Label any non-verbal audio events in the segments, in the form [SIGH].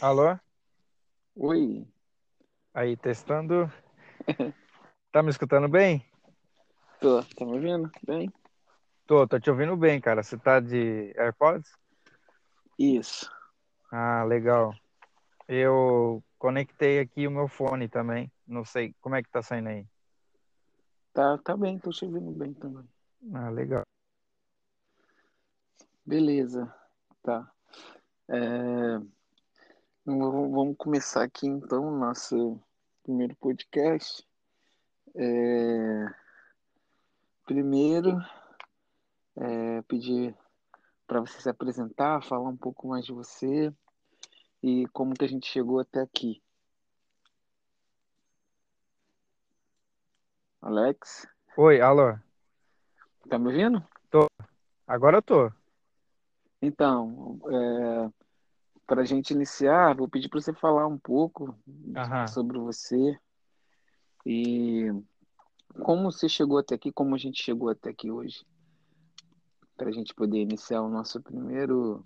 Alô? Oi, Aí, testando. Tá me escutando bem? tô, tá me ouvindo? Bem? Tô, tô te ouvindo bem, cara. Você tá de AirPods? Isso. Ah, legal. Eu conectei aqui o meu fone também. Não sei como é que tá saindo aí. Tá, tá bem, tô te ouvindo bem também. Ah, legal. Beleza, tá. É, vamos começar aqui então o nosso primeiro podcast. É, primeiro, é, pedir para você se apresentar, falar um pouco mais de você e como que a gente chegou até aqui. Alex, Oi, alô. tá me ouvindo? Agora eu tô. Então, é, para a gente iniciar, vou pedir para você falar um pouco Aham. sobre você e como você chegou até aqui, como a gente chegou até aqui hoje, para a gente poder iniciar o nosso primeiro,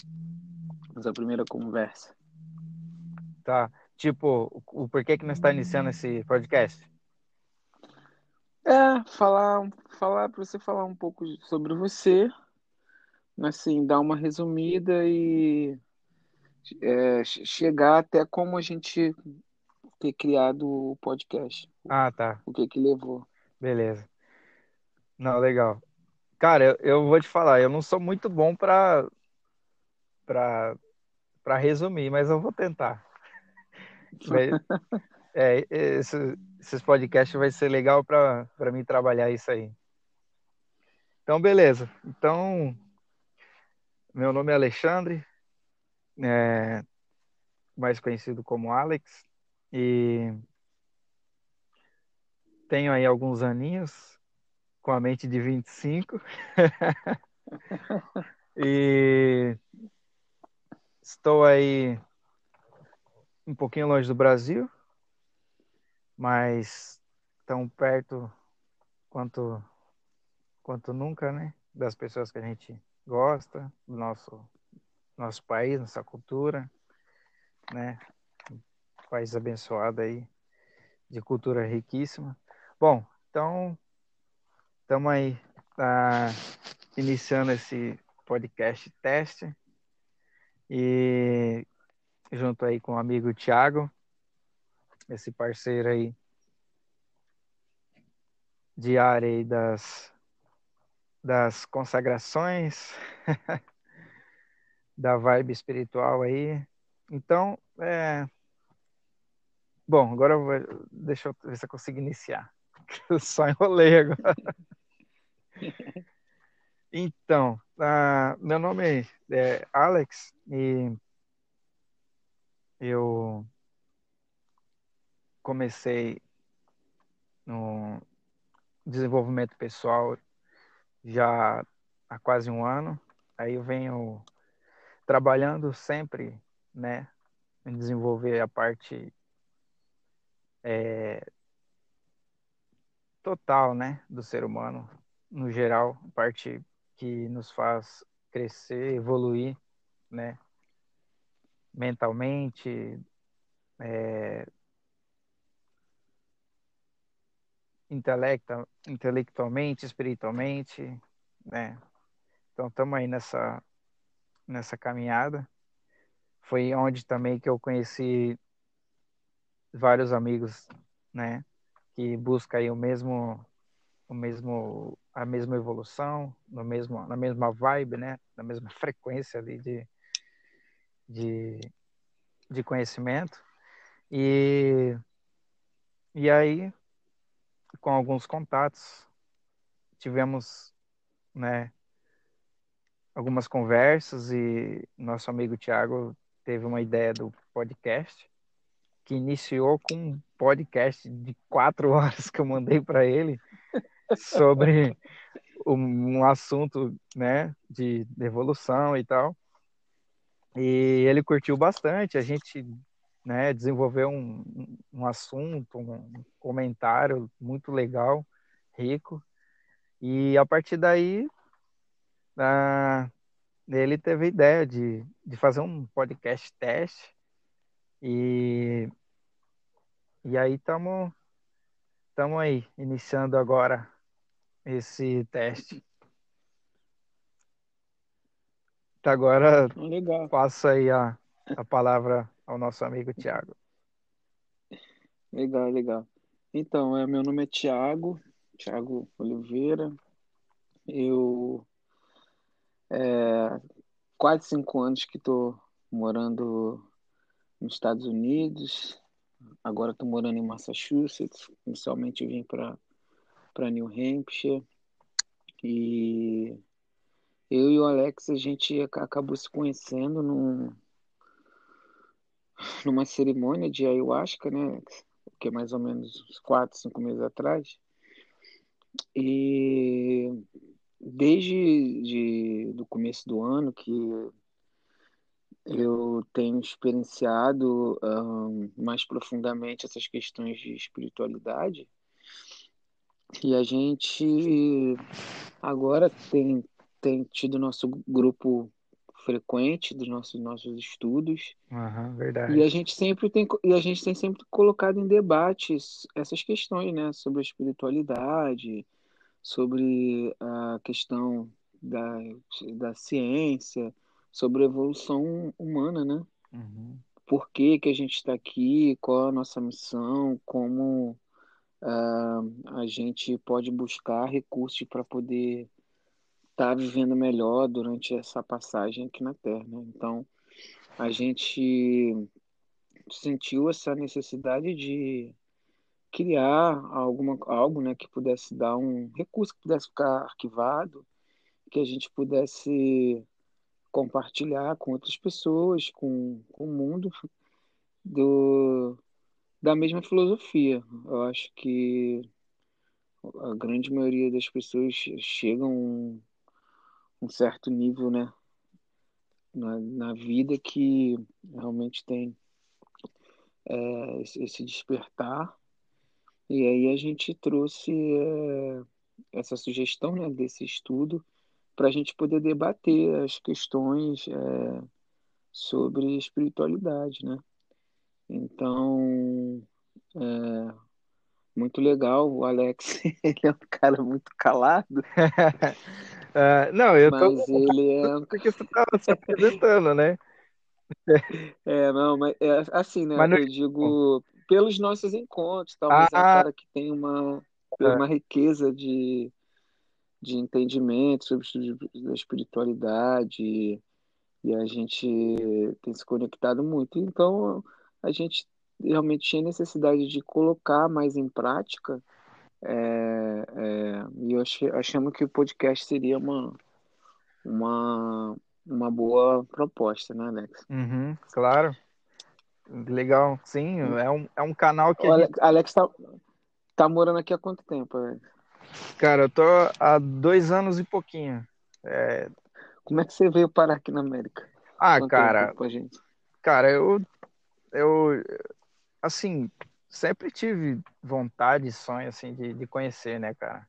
nossa primeira conversa. Tá. Tipo, o porquê que nós está iniciando esse podcast? É, falar, falar para você falar um pouco sobre você, assim, dar uma resumida e é, che- chegar até como a gente ter criado o podcast, Ah, tá. o que que levou. Beleza. Não, legal. Cara, eu, eu vou te falar, eu não sou muito bom pra, pra, pra resumir, mas eu vou tentar. [LAUGHS] É, esse- esses podcasts vai ser legal para para mim trabalhar isso aí. Então, beleza. Então, meu nome é Alexandre, é, mais conhecido como Alex, e tenho aí alguns aninhos, com a mente de 25, [LAUGHS] e estou aí um pouquinho longe do Brasil, mas tão perto quanto quanto nunca, né? Das pessoas que a gente gosta, do nosso nosso país, nossa cultura, né? País abençoado aí, de cultura riquíssima. Bom, então estamos aí tá, iniciando esse podcast teste e junto aí com o amigo Thiago, esse parceiro aí de área aí das das consagrações, [LAUGHS] da vibe espiritual aí. Então, é... Bom, agora eu vou... deixa eu ver se eu consigo iniciar. [LAUGHS] Eu só enrolei agora. [LAUGHS] Então, ah, meu nome é Alex e eu comecei no desenvolvimento pessoal já há quase um ano. Aí eu venho trabalhando sempre, né, em desenvolver a parte é, total, né, do ser humano, no geral, a parte que nos faz crescer, evoluir, né, mentalmente, é, intelecta, intelectualmente, espiritualmente, né? Então estamos aí nessa nessa caminhada. Foi onde também que eu conheci vários amigos, né? Que buscam aí o mesmo o mesmo a mesma evolução, no mesmo na mesma vibe, né? Na mesma [LAUGHS] frequência ali de de, de conhecimento e e aí com alguns contatos tivemos né algumas conversas e nosso amigo Tiago teve uma ideia do podcast que iniciou com um podcast de quatro [LAUGHS] horas que eu mandei para ele sobre um, assunto né de evolução e tal e ele curtiu bastante a gente né, desenvolveu um, um assunto, um comentário muito legal, rico. E a partir daí, ah, ele teve a ideia de, de fazer um podcast teste e, e aí estamos aí iniciando agora esse teste. Agora Legal. passo aí a, a palavra ao nosso amigo Tiago. Legal, legal. Então, é, meu nome é Tiago, Tiago Oliveira. Eu é, quase cinco anos que estou morando nos Estados Unidos. Agora estou morando em Massachusetts. Inicialmente vim para para New Hampshire e eu e o Alex a gente acabou se conhecendo num, numa cerimônia de ayahuasca, né? Que é mais ou menos uns quatro, cinco meses atrás. E desde de, do começo do ano que eu tenho experienciado um, mais profundamente essas questões de espiritualidade e a gente agora tem, tem tido nosso grupo frequente dos nossos nossos estudos uhum, verdade. e a gente sempre tem e a gente tem sempre colocado em debates essas questões né sobre a espiritualidade sobre a questão da, da ciência, sobre a evolução humana, né? Uhum. Por que, que a gente está aqui, qual a nossa missão, como uh, a gente pode buscar recursos para poder estar tá vivendo melhor durante essa passagem aqui na Terra. Né? Então, a gente sentiu essa necessidade de criar alguma, algo né, que pudesse dar um recurso que pudesse ficar arquivado, que a gente pudesse compartilhar com outras pessoas, com, com o mundo do, da mesma filosofia. Eu acho que a grande maioria das pessoas chegam a um, um certo nível né, na, na vida que realmente tem é, esse despertar e aí a gente trouxe é, essa sugestão né, desse estudo para a gente poder debater as questões é, sobre espiritualidade, né? Então, é, muito legal. O Alex, [LAUGHS] ele é um cara muito calado. uh, [LAUGHS] não, eu mas tô... ele é [LAUGHS] porque você estava se apresentando, né? É, não, mas é assim, né? Mas Eu digo pelos nossos encontros, talvez ah, é um cara que tem uma, é. uma riqueza de, de entendimento sobre a espiritualidade e a gente tem se conectado muito. Então, a gente realmente tinha necessidade de colocar mais em prática é, é, e eu achei, achamos que o podcast seria uma, uma, uma boa proposta, né, Alex? Uhum, claro. Legal, sim. É um, é um canal que. O Alex, gente... Alex tá, tá morando aqui há quanto tempo, Alex? Cara, eu tô há dois anos e pouquinho. É... Como é que você veio parar aqui na América? Ah, Conta cara. Cara, eu. Eu. Assim, sempre tive vontade e sonho, assim, de, de conhecer, né, cara?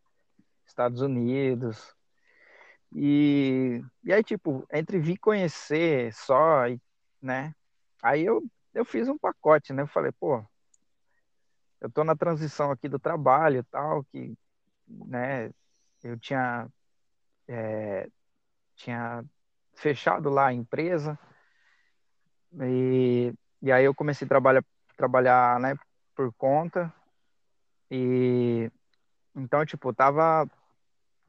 Estados Unidos. E, e aí, tipo, entre vir conhecer só, né? Aí eu eu fiz um pacote, né? Eu falei, pô, eu tô na transição aqui do trabalho e tal, que, né, eu tinha, é, tinha fechado lá a empresa e, e aí eu comecei a trabalhar, trabalhar, né, por conta e então, tipo, tava,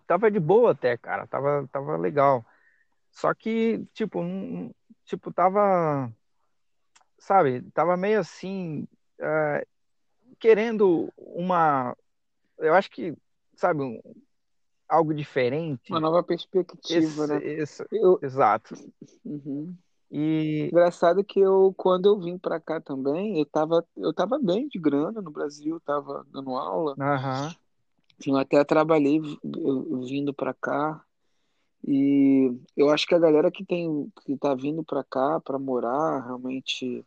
tava de boa até, cara, tava, tava legal. Só que, tipo, um, tipo, tava sabe, tava meio assim, uh, querendo uma, eu acho que, sabe, um, algo diferente. Uma nova perspectiva, esse, né? Esse, eu... Exato. Uhum. E... Engraçado que eu, quando eu vim para cá também, eu tava, eu tava bem de grana no Brasil, tava dando aula. Uhum. Eu até trabalhei vindo para cá. E eu acho que a galera que tem que tá vindo para cá para morar realmente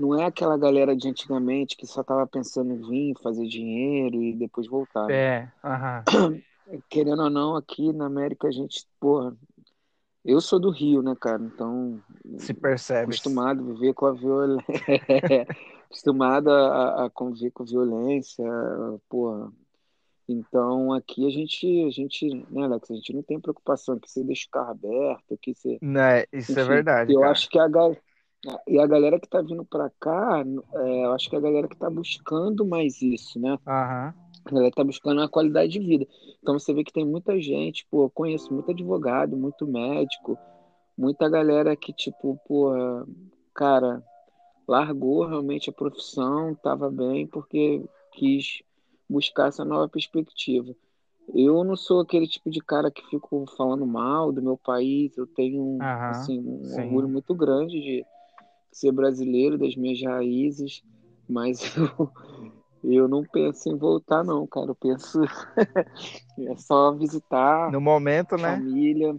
não é aquela galera de antigamente que só tava pensando em vir, fazer dinheiro e depois voltar. Né? É, [CLEARS THROAT] Querendo ou não, aqui na América a gente, porra, Eu sou do Rio, né, cara? Então, Se percebe. acostumado a viver com a violência, [LAUGHS] acostumado a, a conviver com violência, porra. Então, aqui a gente, a gente, né, Alex, a gente não tem preocupação que você deixa o carro aberto, que você, Né, isso é enfim, verdade, eu cara. acho que a e a galera que tá vindo pra cá, é, eu acho que a galera que tá buscando mais isso, né? Aham. A galera tá buscando uma qualidade de vida. Então você vê que tem muita gente, pô, eu conheço muito advogado, muito médico, muita galera que, tipo, pô, cara, largou realmente a profissão, tava bem, porque quis buscar essa nova perspectiva. Eu não sou aquele tipo de cara que fico falando mal do meu país, eu tenho, Aham. assim, um Sim. orgulho muito grande de ser brasileiro, das minhas raízes, mas eu, [LAUGHS] eu não penso em voltar, não, cara. Eu penso [LAUGHS] é só visitar No momento, né? família.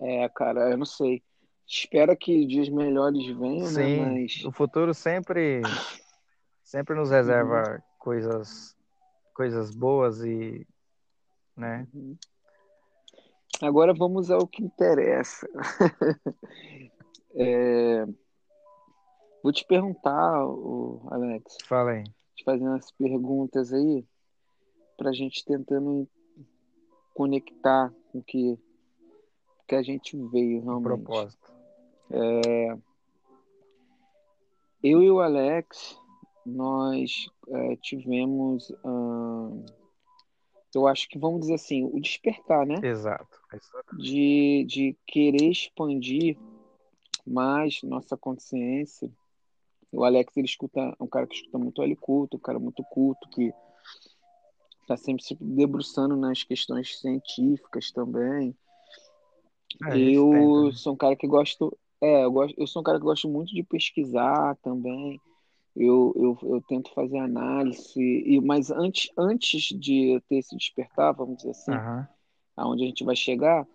É, cara, eu não sei. Espero que dias melhores venham, né? Sim. Mas O futuro sempre, sempre nos Uhum. reserva coisas, coisas boas e, né? Uhum. agora vamos ao que interessa. [LAUGHS] É, Vou te perguntar, Alex, Fala aí. te fazer umas perguntas aí, pra gente tentando conectar com o que, que a gente veio realmente. propósito. Eu e o Alex, nós é, tivemos, ahn, eu acho que vamos dizer assim, o despertar, né? Exato. É isso. De, de querer expandir mais nossa consciência. O Alex, ele escuta, é um cara que escuta muito L culto, um cara muito culto, que está sempre se debruçando nas questões científicas também. É, Eu né? sou um cara que gosto, é, eu gosto, eu sou um cara que gosto muito de pesquisar também. Eu, eu, eu tento fazer análise, e, mas antes, antes de eu ter esse despertar, vamos dizer assim, Aham. aonde a gente vai chegar,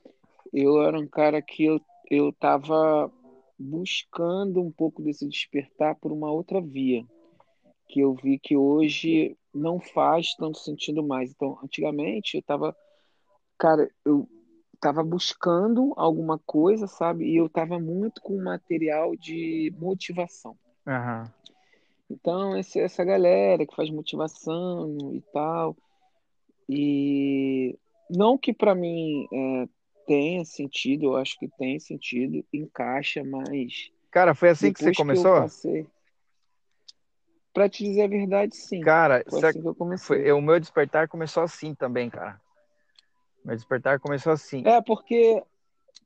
eu era um cara que eu, eu tava buscando um pouco desse despertar por uma outra via, que eu vi que hoje não faz tanto sentido mais. Então, antigamente eu tava, cara, eu tava buscando alguma coisa, sabe? E eu tava muito com material de motivação. Aham. Então, esse- essa galera que faz motivação e tal, e não que para mim é, tenha sentido, eu acho que tem sentido, encaixa, mas Cara, foi assim que você que começou? passei, para te dizer a verdade, sim, Cara, foi assim que eu foi, comecei. o meu despertar começou assim também, cara. Meu despertar começou assim. É, porque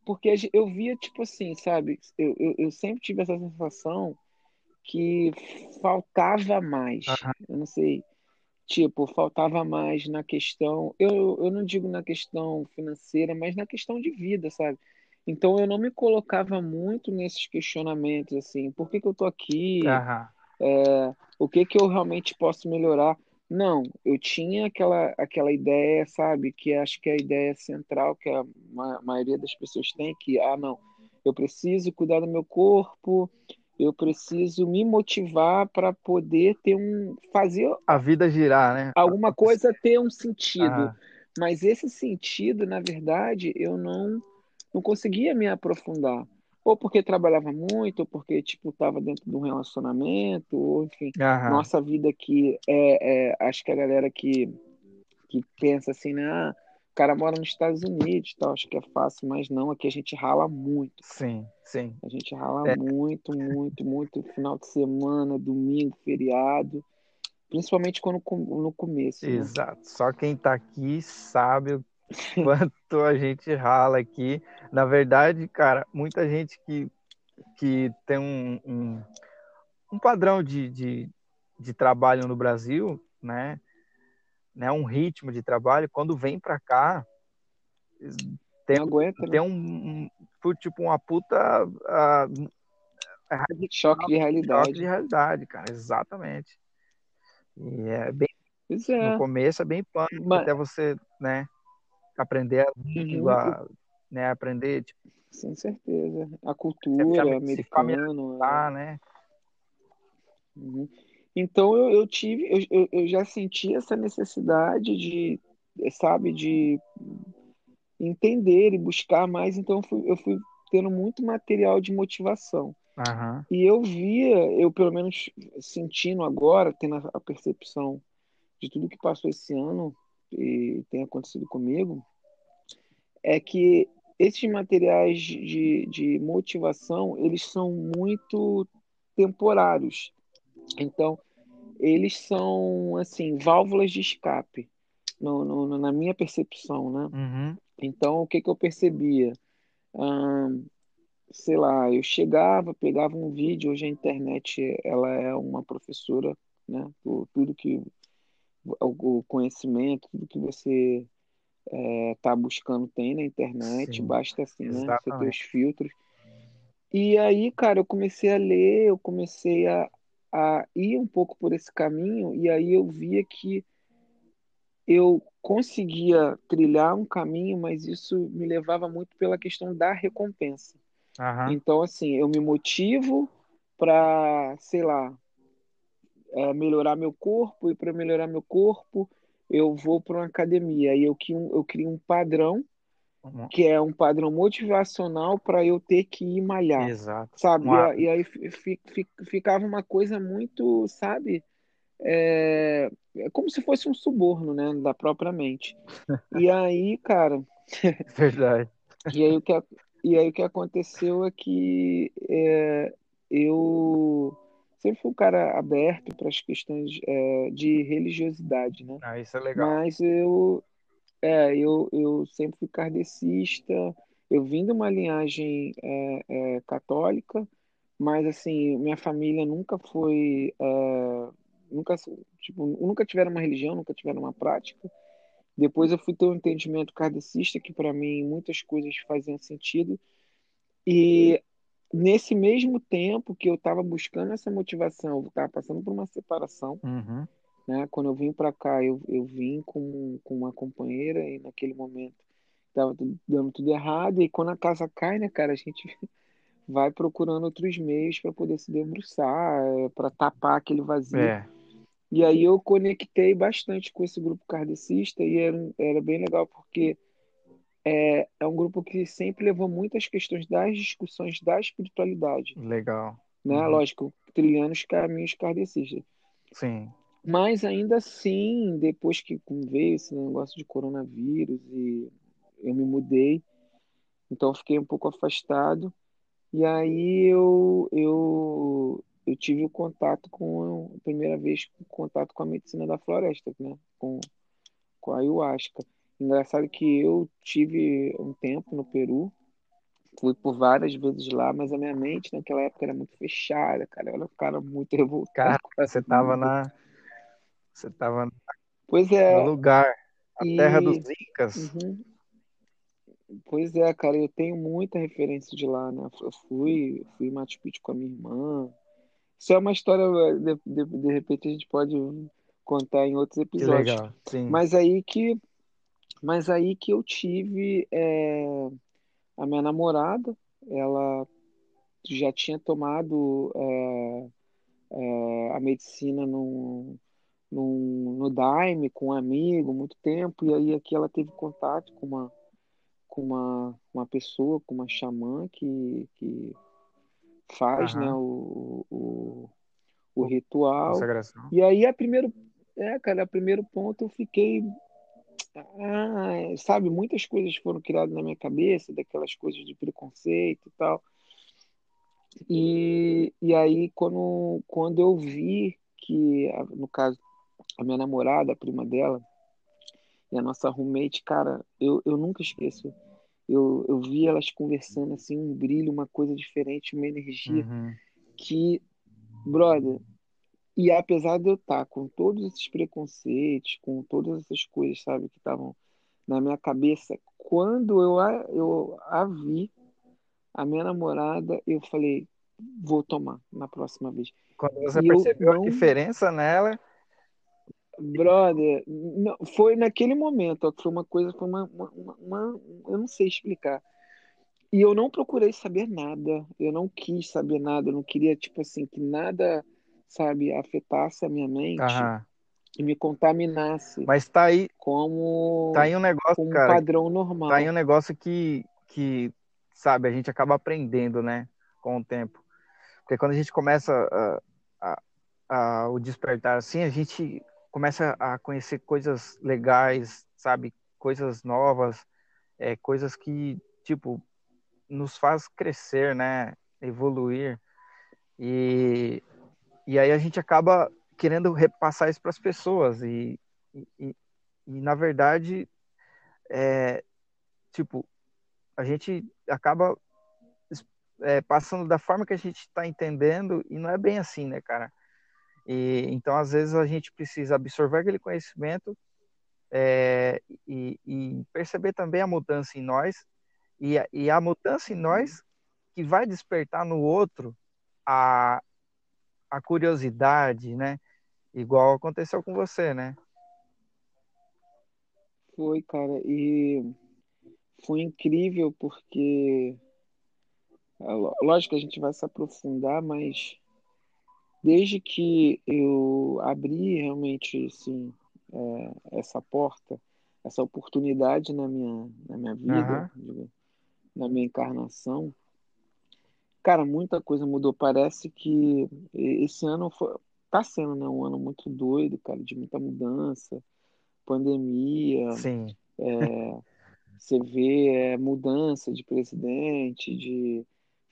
porque eu via, tipo assim, sabe? Eu, eu, eu sempre tive essa sensação que faltava mais. Eu não sei. Tipo, faltava mais na questão. Eu, eu não digo na questão financeira, mas na questão de vida, sabe? Então eu não me colocava muito nesses questionamentos, assim, por que que eu tô aqui? Aham. O que que eu realmente posso melhorar? Não, eu tinha aquela, aquela ideia, sabe, que acho que é a ideia central que a ma- maioria das pessoas tem, que, ah, não, eu preciso cuidar do meu corpo, eu preciso me motivar para poder ter um, fazer A vida girar, né? alguma coisa ter um sentido. Aham. Mas esse sentido, na verdade, eu não, não conseguia me aprofundar. Ou porque trabalhava muito, ou porque, tipo, estava dentro de um relacionamento, ou enfim. Aham. Nossa vida aqui é, é- acho que a galera que, que pensa assim, né? Ah, cara mora nos Estados Unidos, tal, acho que é fácil, mas não, aqui a gente rala muito. Sim, sim. A gente rala É. muito, muito, muito final de semana, domingo, feriado, principalmente quando no começo, né? Exato. Só quem tá aqui sabe o [LAUGHS] quanto a gente rala aqui. Na verdade, cara, muita gente que, que tem um, um, um padrão de, de, de trabalho no Brasil, né? Né? Um ritmo de trabalho, quando vem pra cá, tem, aguenta, né? tem um, um tipo uma puta ah, Choque de choque realidade. de realidade, cara. Exatamente. E é bem Pois no é. começo é bem punk, Mas, até você, né, aprender a uhum, língua, né, aprender, tipo, sem certeza. A cultura americana. familiarizar, né? Uhum. Então eu, eu tive, eu, eu, já senti essa necessidade de, sabe, de entender e buscar mais. Então, eu fui, eu fui tendo muito material de motivação. Aham. E eu via, eu pelo menos sentindo agora, tendo a, a percepção de tudo que passou esse ano e tem acontecido comigo, é que esses materiais de, de motivação, eles são muito temporários. Então, eles são, assim, válvulas de escape, no, no, na minha percepção, né? Uhum. Então, o que, que eu percebia? Hum, sei lá, eu chegava, pegava um vídeo, hoje a internet, ela é uma professora, né? Tudo que, o conhecimento, tudo que você está é, buscando tem na internet, Sim, basta assim, né? Você ter os exatamente. filtros. E aí, cara, eu comecei a ler, eu comecei a, a ir um pouco por esse caminho, e aí eu via que eu conseguia trilhar um caminho, mas isso me levava muito pela questão da recompensa. Aham. Então, assim, eu me motivo para, sei lá, é, melhorar meu corpo, e para melhorar meu corpo, eu vou para uma academia. E eu, eu crio um padrão, Um- que é um padrão motivacional para eu ter que ir malhar, Exato. sabe? Um E, aí fi- fi- fi- ficava uma coisa muito, sabe? É, é como se fosse um suborno, né, da própria mente. E [LAUGHS] aí, cara, Verdade. e aí o que, e aí o que aconteceu é que é, eu sempre fui um cara aberto para as questões é, de religiosidade, né? Ah, isso é legal. Mas eu, é, eu, eu sempre fui kardecista, eu vim de uma linhagem é, é, católica, mas assim, minha família nunca foi, é, nunca, tipo, nunca tiveram uma religião, nunca tiveram uma prática. Depois eu fui ter um entendimento kardecista, que para mim muitas coisas faziam sentido, e nesse mesmo tempo que eu estava buscando essa motivação, eu estava passando por uma separação, Uhum. Né? Quando eu vim para cá, eu, eu vim com, com uma companheira e naquele momento estava dando tudo errado. E quando a casa cai, né, cara, a gente [LAUGHS] vai procurando outros meios para poder se debruçar, para tapar aquele vazio. É, E aí eu conectei bastante com esse grupo kardecista e era, era bem legal porque é, é um grupo que sempre levou muitas questões das discussões da espiritualidade, legal. né? Uhum. Lógico, trilhando os caminhos kardecistas. Sim. Mas ainda assim, depois que veio esse negócio de coronavírus e eu me mudei, então eu fiquei um pouco afastado. E aí eu, eu, eu tive o contato com, a primeira vez, o contato com a medicina da floresta, né? Com, com a ayahuasca. Engraçado que eu tive um tempo no Peru, fui por várias vezes lá, mas a minha mente naquela época era muito fechada, cara. Eu era um cara muito [LAUGHS] revoltado. Cara, você tava na. Você tava Pois no é, lugar, a terra dos e Incas. uhum. Pois é, cara, eu tenho muita referência de lá, né? Eu fui, fui em Machu Picchu com a minha irmã. Isso é uma história, de, de, de repente a gente pode contar em outros Que episódios. legal. Sim. Mas aí que, mas aí que eu tive é, a minha namorada, ela já tinha tomado é, é, a medicina no, no, no Daime com um amigo muito tempo, e aí aqui ela teve contato com uma com uma, uma pessoa, com uma xamã que, que faz né, Aham. o, o, o ritual. E aí, a primeiro, é, cara, a primeiro ponto eu fiquei. Ah, sabe, muitas coisas foram criadas na minha cabeça, daquelas coisas de preconceito e tal. E, e aí, quando, quando eu vi que, no caso, a minha namorada, a prima dela, e a nossa roommate, cara, eu, eu nunca esqueço. Eu, eu vi elas conversando assim, um brilho, uma coisa diferente, uma energia Uhum. que, brother, e apesar de eu estar com todos esses preconceitos, com todas essas coisas, sabe, que estavam na minha cabeça, quando eu a, eu a vi, a minha namorada, eu falei, vou tomar na próxima vez. Quando você E eu percebeu a não diferença nela, Brother, não, foi naquele momento, ó, que foi uma coisa, foi uma, uma, uma- eu não sei explicar. E eu não procurei saber nada, eu não quis saber nada, eu não queria, tipo assim, que nada, sabe, afetasse a minha mente, aham, e me contaminasse. Mas tá aí, como tá aí um negócio, um cara, padrão normal. Tá aí um negócio que, que, sabe, a gente acaba aprendendo, né, com o tempo. Porque quando a gente começa a, a, a, o despertar assim, a gente começa a conhecer coisas legais, sabe, coisas novas, é, coisas que, tipo, nos faz crescer, né, evoluir. E, e aí a gente acaba querendo repassar isso para as pessoas. E, e, e, na verdade é, tipo a gente acaba é, passando da forma que a gente está entendendo e não é bem assim né cara e então às vezes a gente precisa absorver aquele conhecimento é, e, e, perceber também a mudança em nós e, e a mudança em nós que vai despertar no outro a, a curiosidade, né? Igual aconteceu com você, né? Foi, cara, e foi incrível porque é, lógico que a gente vai se aprofundar, mas desde que eu abri realmente assim, é, essa porta, essa oportunidade na minha, na minha vida, uhum. na minha encarnação, cara, muita coisa mudou. Parece que esse ano foi, tá sendo né, um ano muito doido, cara, de muita mudança, pandemia. Sim. É, [LAUGHS] você vê é, mudança de presidente, de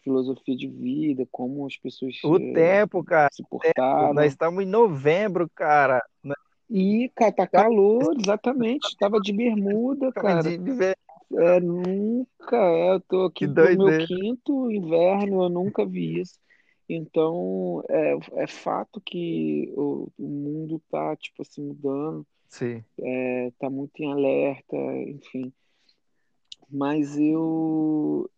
filosofia de vida, como as pessoas o é, tempo, cara, se portaram. Nós estamos em novembro, cara. E, cara, tá calor, exatamente. Estava de bermuda, cara. É, nunca. É, eu tô aqui no meu quinto inverno, eu nunca vi isso. Então, é, é fato que o, o mundo tá, tipo assim, mudando. Sim. É, tá muito em alerta, enfim. Mas eu,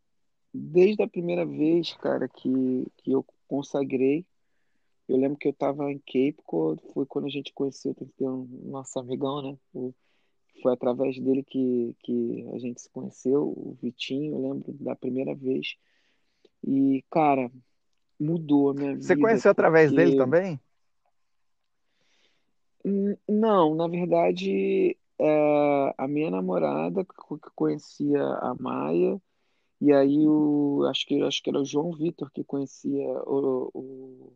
desde a primeira vez, cara, que, que eu consagrei, eu lembro que eu tava em Cape Cod, foi quando a gente conheceu o nosso amigão, né? O, foi através dele que, que a gente se conheceu, o Vitinho, eu lembro da primeira vez. E, cara, mudou a minha vida. Você conheceu através dele também? Não, na verdade, é, a minha namorada que conhecia a Maia, e aí o, acho que, acho que era o João Vitor que conhecia o, o,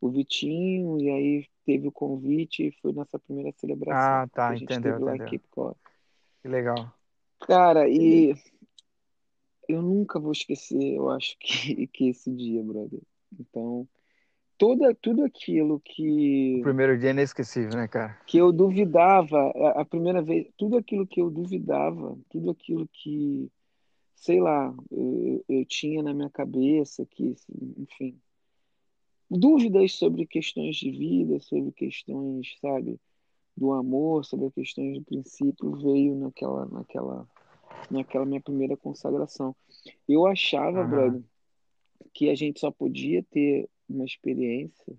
o Vitinho, e aí teve o convite e foi nessa primeira celebração. Ah, tá, que entendeu, entendeu. Que legal. Cara, e eu nunca vou esquecer, eu acho que, [LAUGHS] que esse dia, brother. Então, toda, tudo aquilo que. O primeiro dia é inesquecível, né, cara? Que eu duvidava, a, a primeira vez, tudo aquilo que eu duvidava, tudo aquilo que, sei lá, eu, eu tinha na minha cabeça, que, enfim, dúvidas sobre questões de vida, sobre questões, sabe, do amor, sobre questões do princípio, veio naquela, naquela, naquela minha primeira consagração. Eu achava, uhum. brother, que a gente só podia ter uma experiência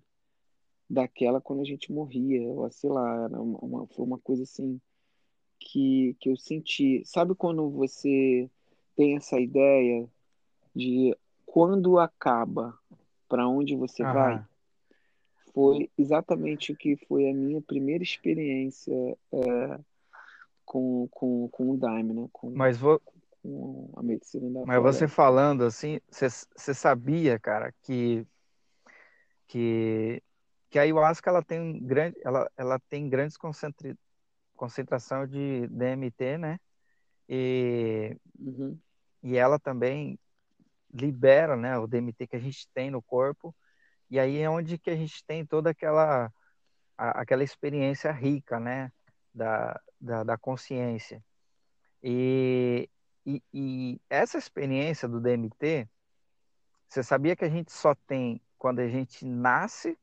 daquela quando a gente morria, ou sei lá, era uma, uma, foi uma coisa assim que, que eu senti. Sabe quando você tem essa ideia de quando acaba, para onde você uhum. vai? Foi exatamente o que foi a minha primeira experiência é, com, com, com o Daime, né? Com, Mas vou, com a medicina da Mas você falando assim, você sabia, cara, que que que a ayahuasca ela tem grande ela, ela tem grandes concentra, concentração de DMT, né? E uhum. E ela também libera, né, o DMT que a gente tem no corpo. E aí é onde que a gente tem toda aquela a, aquela experiência rica, né, da, da, da consciência. E, e, e essa experiência do DMT, você sabia que a gente só tem quando a gente nasce,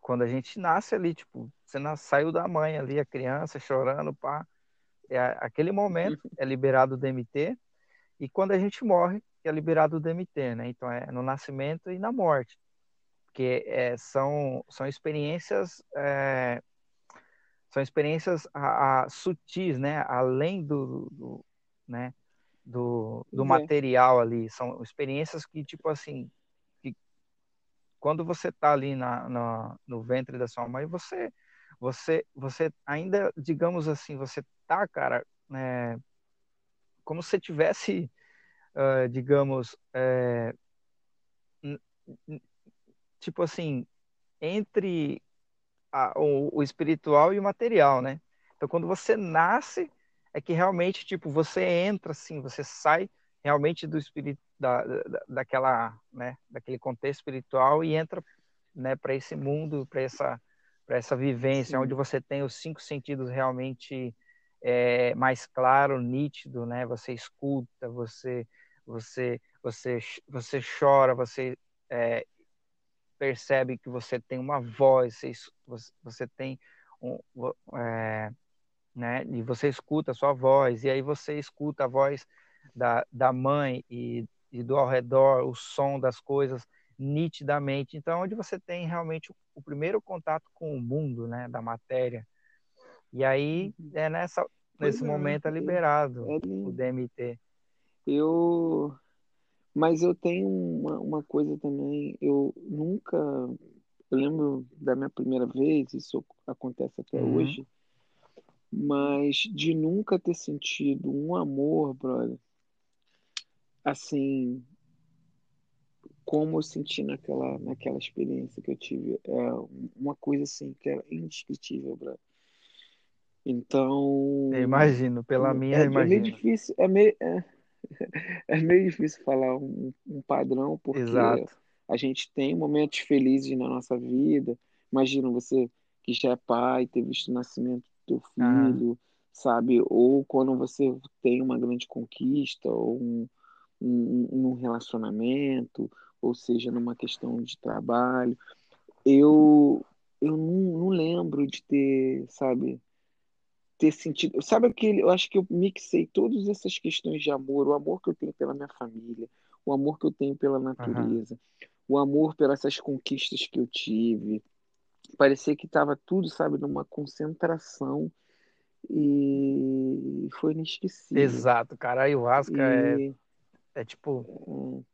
quando a gente nasce ali, tipo, você nasce, saiu da mãe ali, a criança chorando, pá, é, aquele momento é liberado o DMT, e quando a gente morre, é liberado o DMT, né? Então é no nascimento e na morte, porque é, são, são experiências é, são experiências a, a, sutis, né? Além do, do, né? Do, do material ali. São experiências que, tipo assim, que quando você tá ali na, na, no ventre da sua mãe, você, você, você ainda, digamos assim, você tá, cara, é, como se tivesse, uh, digamos, é, tipo assim, entre a, o, o, espiritual e o material, né? Então, quando você nasce, é que realmente, tipo, você entra, assim, você sai realmente do espírito, da, da, daquela, né, daquele contexto espiritual e entra, né, para esse mundo, para essa, para essa vivência, Sim. onde você tem os cinco sentidos realmente é, mais claro, nítido, né? Você escuta, você, você, você, você chora, você é, percebe que você tem uma voz, você, você tem um, é, né? E você escuta a sua voz, e aí você escuta a voz da, da mãe e, e do ao redor, o som das coisas nitidamente. Então, onde você tem realmente o, o primeiro contato com o mundo, né? Da matéria. E aí, uhum. é nessa, nesse é, momento é liberado é o DMT. Eu mas eu tenho uma, uma coisa também, eu nunca. Eu lembro da minha primeira vez, isso acontece até uhum. hoje, mas de nunca ter sentido um amor, brother, assim, como eu senti naquela, naquela experiência que eu tive. É uma coisa assim que é indescritível, brother. Então. Eu imagino, pela minha, é, imagino. É meio difícil, é meio. É [LAUGHS] é meio difícil falar um, um padrão, porque Exato. a gente tem momentos felizes na nossa vida. Imagina você que já é pai, ter visto o nascimento do teu filho, uhum. sabe? Ou quando você tem uma grande conquista, ou um, um, um relacionamento, ou seja, numa questão de trabalho. Eu, eu não, não lembro de ter, sabe, ter sentido. Sabe aquele. Eu acho que eu mixei todas essas questões de amor, o amor que eu tenho pela minha família, o amor que eu tenho pela natureza, uhum. o amor pelas essas conquistas que eu tive. Parecia que estava tudo, sabe, numa concentração e foi inesquecível. Exato, cara. A ayahuasca é, e... é, é tipo.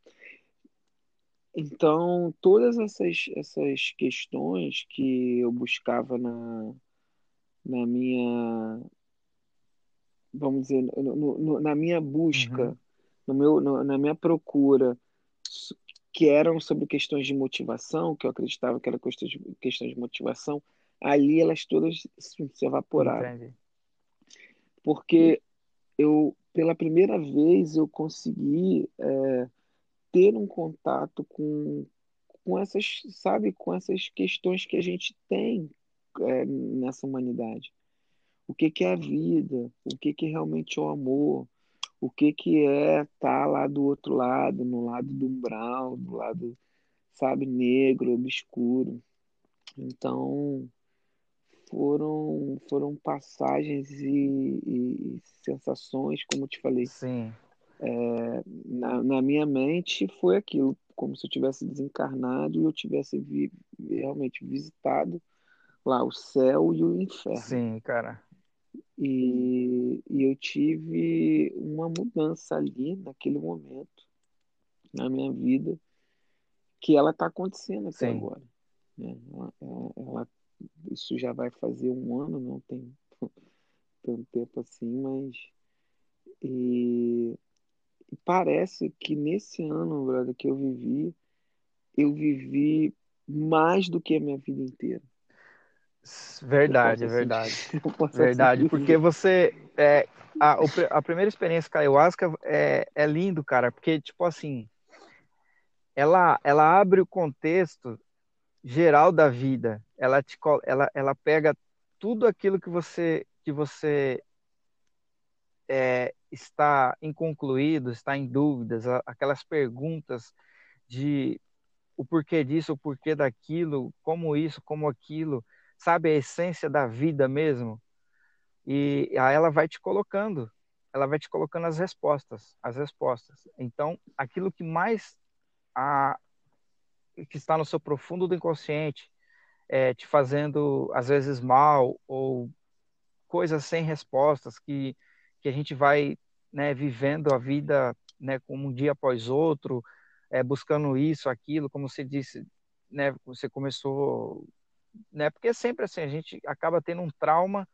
Então, todas essas, essas questões que eu buscava na, na minha vamos dizer no, no, na minha busca uhum. no meu no, na minha procura que eram sobre questões de motivação que eu acreditava que eram questões de, questões de motivação ali elas todas se evaporaram Entendi. porque eu pela primeira vez eu consegui é, ter um contato com com essas sabe com essas questões que a gente tem é, nessa humanidade. O que, que é a vida? O que, que realmente é o amor? O que, que é estar tá lá do outro lado, no lado do umbral, do lado, sabe, negro, obscuro. Então, foram, foram passagens e, e sensações, como eu te falei. Sim. É, na, na minha mente foi aquilo, como se eu tivesse desencarnado e eu tivesse vi, realmente visitado lá o céu e o inferno. Sim, cara. E, e eu tive uma mudança ali naquele momento na minha vida que ela está acontecendo até Sim. agora. Né? Ela, ela, isso já vai fazer um ano, não tem [LAUGHS] tanto tempo assim, mas e, e parece que nesse ano, brother, que eu vivi, eu vivi mais do que a minha vida inteira. Verdade, verdade. [LAUGHS] Verdade, porque você. É, a, a primeira experiência com a ayahuasca é, é lindo, cara, porque, tipo assim, ela, ela abre o contexto geral da vida. Ela, te, ela, ela pega tudo aquilo que você, que você é, está inconcluído, está em dúvidas, aquelas perguntas de o porquê disso, o porquê daquilo, como isso, como aquilo sabe, a essência da vida mesmo. E aí ela vai te colocando, ela vai te colocando as respostas, as respostas. Então, aquilo que mais a, que está no seu profundo do inconsciente, é, te fazendo às vezes mal ou coisas sem respostas que que a gente vai né, vivendo a vida né, como um dia após outro, é, buscando isso, aquilo, como você disse, né, você começou né? Porque é sempre assim, a gente acaba tendo um trauma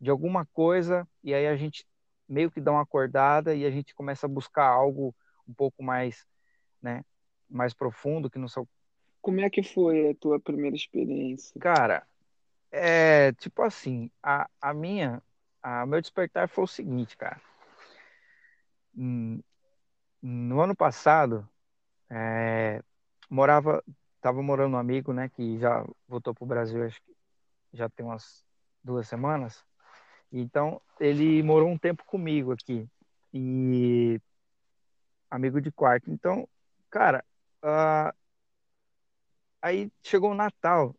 de alguma coisa e aí a gente meio que dá uma acordada e a gente começa a buscar algo um pouco mais, né, mais profundo que não são Como é que foi a tua primeira experiência? Cara, é tipo assim, a, a minha, a meu despertar foi o seguinte, cara. Hum, no ano passado, é, morava, tava morando um amigo, né, que já voltou pro Brasil, acho que já tem umas duas semanas. Então, ele morou um tempo comigo aqui. E amigo de quarto. Então, cara, uh, aí chegou o Natal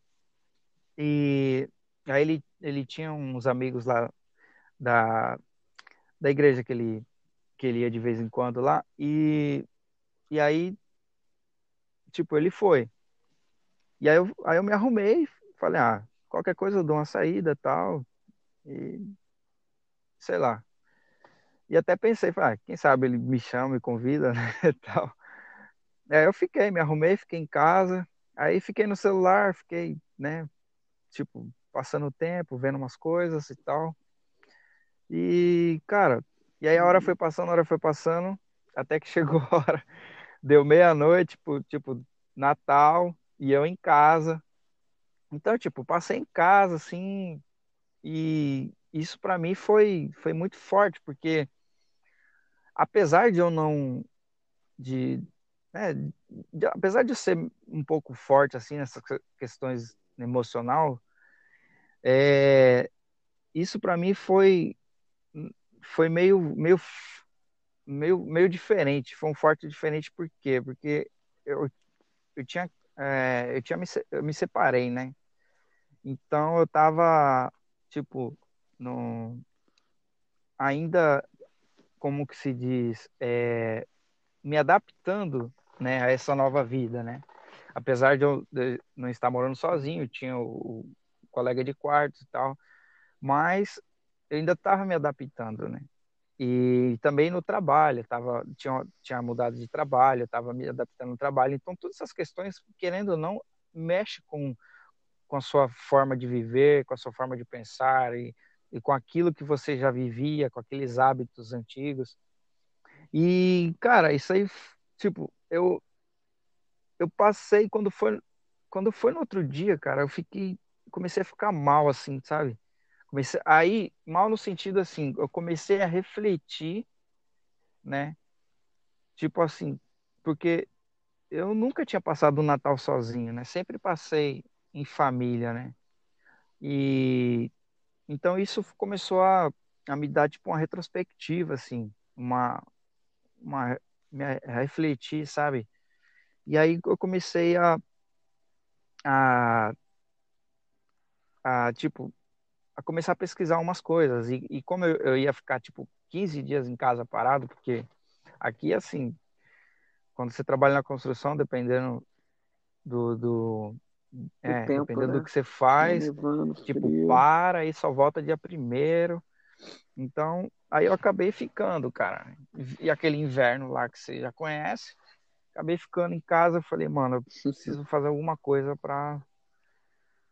e aí ele, ele tinha uns amigos lá da, da igreja que ele, que ele ia de vez em quando lá e, e aí, tipo, ele foi. E aí eu, aí eu me arrumei, falei, ah, qualquer coisa eu dou uma saída tal, e sei lá. E até pensei, ah, quem sabe ele me chama, me convida, [LAUGHS] né, tal. É, eu fiquei, me arrumei, fiquei em casa, aí fiquei no celular, fiquei, né, tipo, passando o tempo, vendo umas coisas e tal. E, cara, e aí a hora foi passando, a hora foi passando, até que [LAUGHS] chegou a hora, deu meia-noite, tipo, tipo, Natal, e eu em casa. Então, tipo, passei em casa, assim, e isso para mim foi, foi muito forte, porque apesar de eu não. De, né, de, apesar de eu ser um pouco forte assim nessas questões emocional, é, isso para mim foi foi meio meio meio meio diferente, foi um forte diferente por quê? Porque eu, eu tinha é, eu tinha me, eu me separei, né? Então eu tava tipo no ainda como que se diz, é, me adaptando, né, a essa nova vida, né? Apesar de eu não estar morando sozinho, tinha o, o colega de quarto e tal, mas eu ainda estava me adaptando, né? E também no trabalho, tava, tinha, tinha mudado de trabalho, estava me adaptando no trabalho. Então, todas essas questões, querendo ou não, mexe com, com a sua forma de viver, com a sua forma de pensar e e com aquilo que você já vivia, com aqueles hábitos antigos. E, cara, isso aí, tipo, eu eu passei quando foi quando foi no outro dia, cara, eu fiquei comecei a ficar mal assim, sabe? Comecei aí mal no sentido assim, eu comecei a refletir, né? Tipo assim, porque eu nunca tinha passado o Natal sozinho, né? Sempre passei em família, né? E então isso começou a, a me dar tipo uma retrospectiva, assim, uma, uma me refletir, sabe? E aí eu comecei a, a, a tipo, a começar a pesquisar umas coisas. E, e como eu, eu, ia ficar, tipo, 15 dias em casa parado, porque aqui, assim, quando você trabalha na construção, dependendo do, do, é, tempo, dependendo né? do que você faz, Levando, tipo, frio. para e só volta dia primeiro. Então, aí eu acabei ficando, cara. E aquele inverno lá que você já conhece, acabei ficando em casa. Falei, mano, eu [LAUGHS] preciso fazer alguma coisa pra,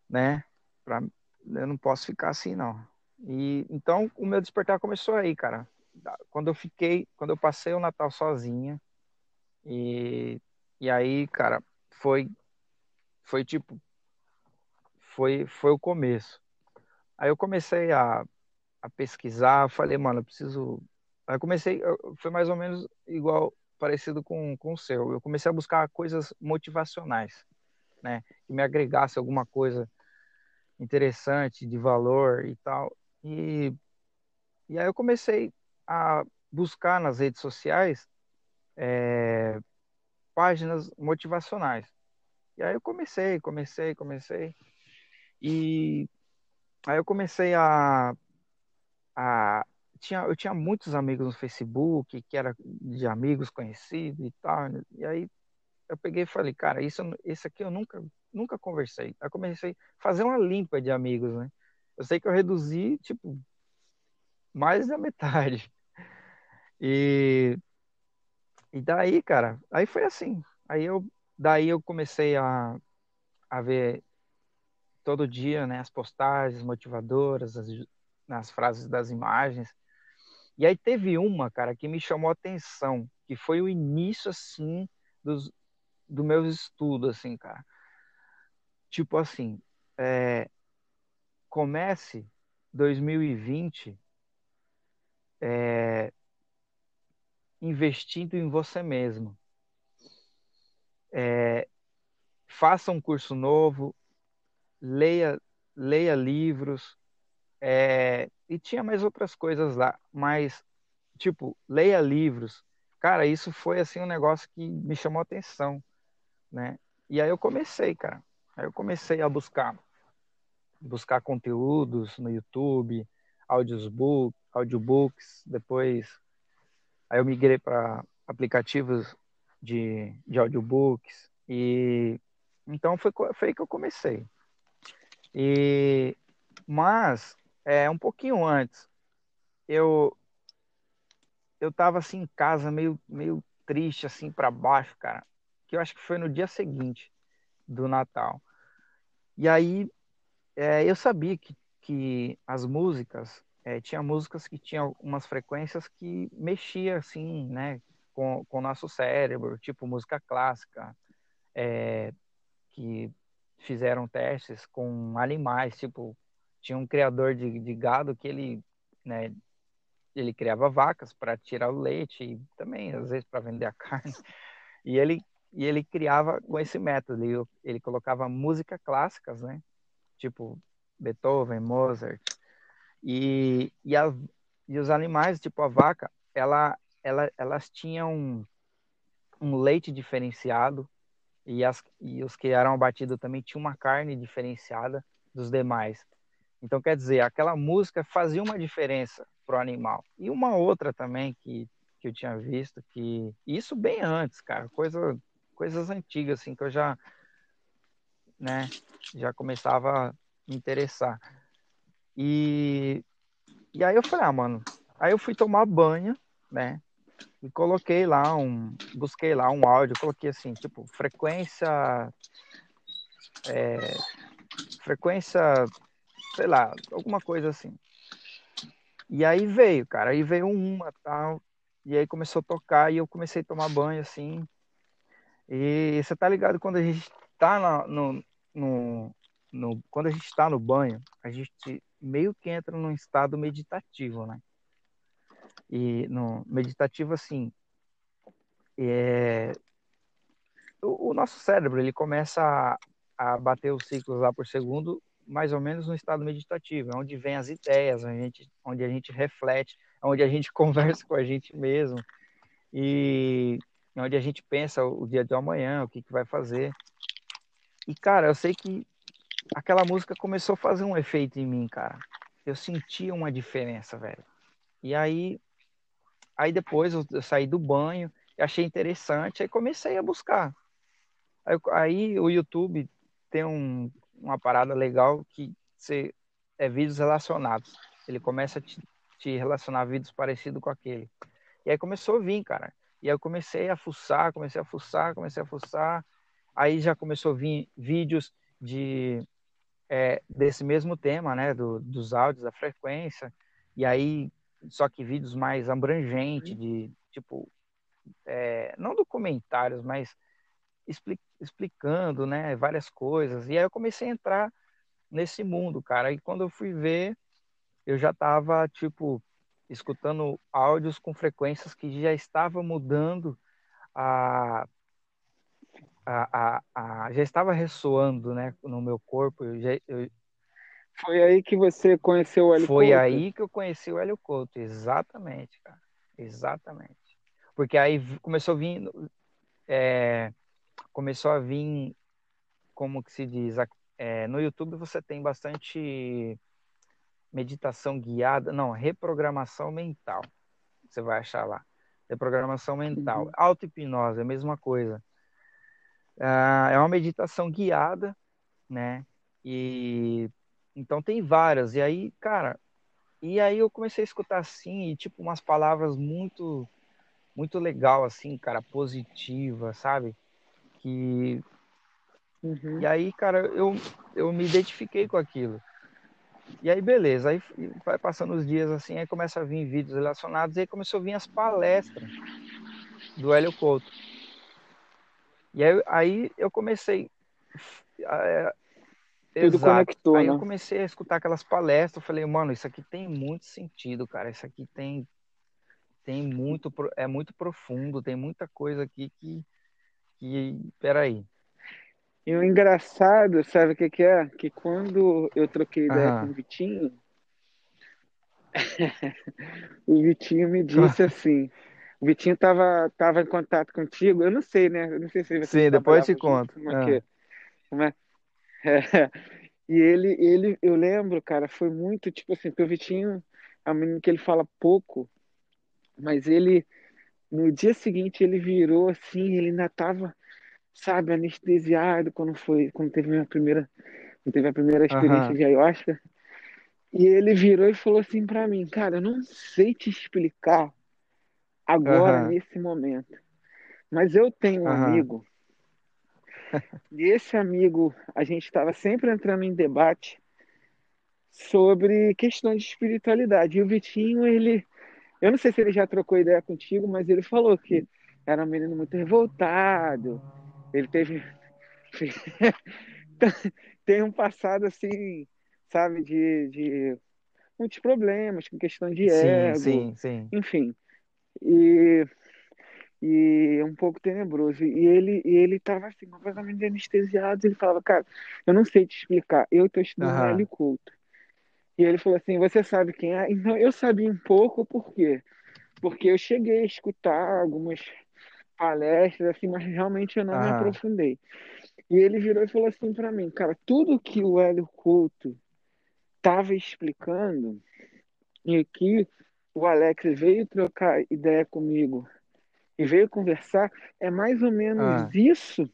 né? Pra, eu não posso ficar assim, não. E então o meu despertar começou aí, cara. Quando eu fiquei, quando eu passei o Natal sozinha, e, e aí, cara, foi foi tipo foi foi o começo. Aí eu comecei a, a pesquisar, falei, mano, eu preciso. Aí eu comecei, foi mais ou menos igual, parecido com, com o seu. Eu comecei a buscar coisas motivacionais, né? Que me agregasse alguma coisa interessante, de valor e tal. E, e aí eu comecei a buscar nas redes sociais é, páginas motivacionais. E aí eu comecei, comecei, comecei. E aí eu comecei a, a tinha, eu tinha muitos amigos no Facebook, que era de amigos conhecidos e tal. E aí eu peguei e falei, cara, isso, isso aqui eu nunca, nunca conversei. Aí comecei a fazer uma limpa de amigos, né? Eu sei que eu reduzi, tipo, mais da [LAUGHS] metade. E, e daí, cara, aí foi assim. Aí eu daí eu comecei a, a ver todo dia, né, as postagens motivadoras, as, as frases das imagens. E aí teve uma, cara, que me chamou a atenção, que foi o início, assim, dos, do meus estudos, assim, cara. Tipo assim, é, comece 2020 é, investindo em você mesmo. É, faça um curso novo, leia, leia livros, é, e tinha mais outras coisas lá, mas, tipo, leia livros. Cara, isso foi, assim, um negócio que me chamou atenção, né? E aí eu comecei, cara. Aí eu comecei a buscar, buscar conteúdos no YouTube, audiobooks, audiobooks, depois aí eu migrei para aplicativos de, de audiobooks e então foi, foi que eu comecei. E mas é um pouquinho antes eu eu tava assim em casa meio meio triste assim para baixo, cara, que eu acho que foi no dia seguinte do Natal. E aí é, eu sabia que, que as músicas é, tinha músicas que tinham umas frequências que mexia assim, né, com, com o nosso cérebro, tipo música clássica, é, que fizeram testes com animais, tipo, tinha um criador de, de gado que ele, né, ele criava vacas para tirar o leite e também às vezes para vender a [LAUGHS] carne. E ele e ele criava com esse método, ele, ele colocava música clássicas, né? Tipo Beethoven, Mozart. E, e, a, e os animais, tipo a vaca, ela, ela, elas tinham um, um leite diferenciado e, as, e os que eram abatidos também tinham uma carne diferenciada dos demais. Então, quer dizer, aquela música fazia uma diferença para o animal. E uma outra também que, que eu tinha visto, que isso bem antes, cara, coisa, coisas antigas, assim, que eu já, né, já começava a me interessar. E, e aí eu falei, ah, mano, aí eu fui tomar banho, né, e coloquei lá um, busquei lá um áudio, coloquei assim, tipo, frequência, é, frequência, sei lá, alguma coisa assim. E aí veio, cara, aí veio uma tal, e aí começou a tocar e eu comecei a tomar banho assim. E você tá ligado quando a gente tá no, no, no, quando a gente está no banho, a gente meio que entra num estado meditativo, né? E no meditativo, assim, é, o, o, nosso cérebro ele começa a, a, bater os ciclos lá por segundo, mais ou menos no estado meditativo, é onde vem as ideias, a gente, onde a gente reflete, onde a gente [LAUGHS] conversa com a gente mesmo e onde a gente pensa o dia de amanhã, o que, que vai fazer. E, cara, eu sei que aquela música começou a fazer um efeito em mim, cara. Eu sentia uma diferença, velho. E aí Aí depois eu, saí do banho, achei interessante, aí comecei a buscar. Aí, aí o YouTube tem um, uma parada legal que você, é vídeos relacionados. Ele começa a te, te relacionar vídeos parecidos com aquele. E aí começou a vir, cara. E aí eu comecei a fuçar, comecei a fuçar, comecei a fuçar. Aí já começou a vir vídeos de é, desse mesmo tema, né, do, dos áudios, da frequência. E aí só que vídeos mais abrangentes, de tipo, é, não documentários, mas explicando, né, várias coisas. E aí eu comecei a entrar nesse mundo, cara. E quando eu fui ver, eu já estava tipo escutando áudios com frequências que já estava mudando a, a, a, a já estava ressoando, né, no meu corpo. Eu, já, eu, foi aí que você conheceu o Hélio Foi Couto? aí que eu conheci o Hélio Couto, exatamente, cara. Exatamente. Porque aí começou a vir. É, começou a vir, como que se diz, é, no YouTube você tem bastante meditação guiada, não, reprogramação mental. Você vai achar lá. Reprogramação mental. Uhum. Auto-hipnose, é a mesma coisa. Ah, é uma meditação guiada, né? E então tem várias. E aí, cara, e aí eu comecei a escutar assim, e tipo, umas palavras muito, muito legal, assim, cara, positiva, sabe? Que. Uhum. E aí, cara, eu, eu me identifiquei com aquilo. E aí, beleza, aí vai passando os dias assim, aí começa a vir vídeos relacionados, e aí começou a vir as palestras do Hélio Couto. E aí, aí eu comecei. É, Tudo exato. conectou, aí né? eu comecei a escutar aquelas palestras, eu falei, mano, isso aqui tem muito sentido, cara. Isso aqui tem, tem muito, é muito profundo, tem muita coisa aqui que, que peraí. E o engraçado, sabe o que, que é? Que quando eu troquei ideia com o Vitinho, [LAUGHS] o Vitinho me disse assim, o Vitinho estava tava em contato contigo, eu não sei, né? Eu não sei se você Sim, depois te conto. Como é, ah. é? é? [LAUGHS] E ele, ele, eu lembro, cara, foi muito tipo assim, porque o Vitinho é um menino que ele fala pouco, mas ele, no dia seguinte, ele virou assim, ele ainda tava sabe, anestesiado quando foi, quando teve a minha primeira, quando teve a primeira experiência uhum. de ayahuasca. E ele virou e falou assim para mim, cara, eu não sei te explicar agora uhum. nesse momento, mas eu tenho um uhum. amigo. [LAUGHS] e esse amigo, a gente estava sempre entrando em debate sobre questões de espiritualidade. E o Vitinho, ele, eu não sei se ele já trocou ideia contigo, mas ele falou que era um menino muito revoltado, ele teve [LAUGHS] tem um passado assim, sabe, de, de muitos problemas com questão de ego, sim, sim. enfim, e e um pouco tenebroso. E ele e ele estava assim completamente anestesiado. Ele falava, cara, eu não sei te explicar. Eu estou estudando uhum. L culto. E ele falou assim, você sabe quem é? Então eu sabia um pouco por quê? Porque eu cheguei a escutar algumas palestras, assim, mas realmente eu não ah. me aprofundei. E ele virou e falou assim para mim, cara, tudo que o Hélio Couto estava explicando e que o Alex veio trocar ideia comigo e veio conversar, é mais ou menos ah. isso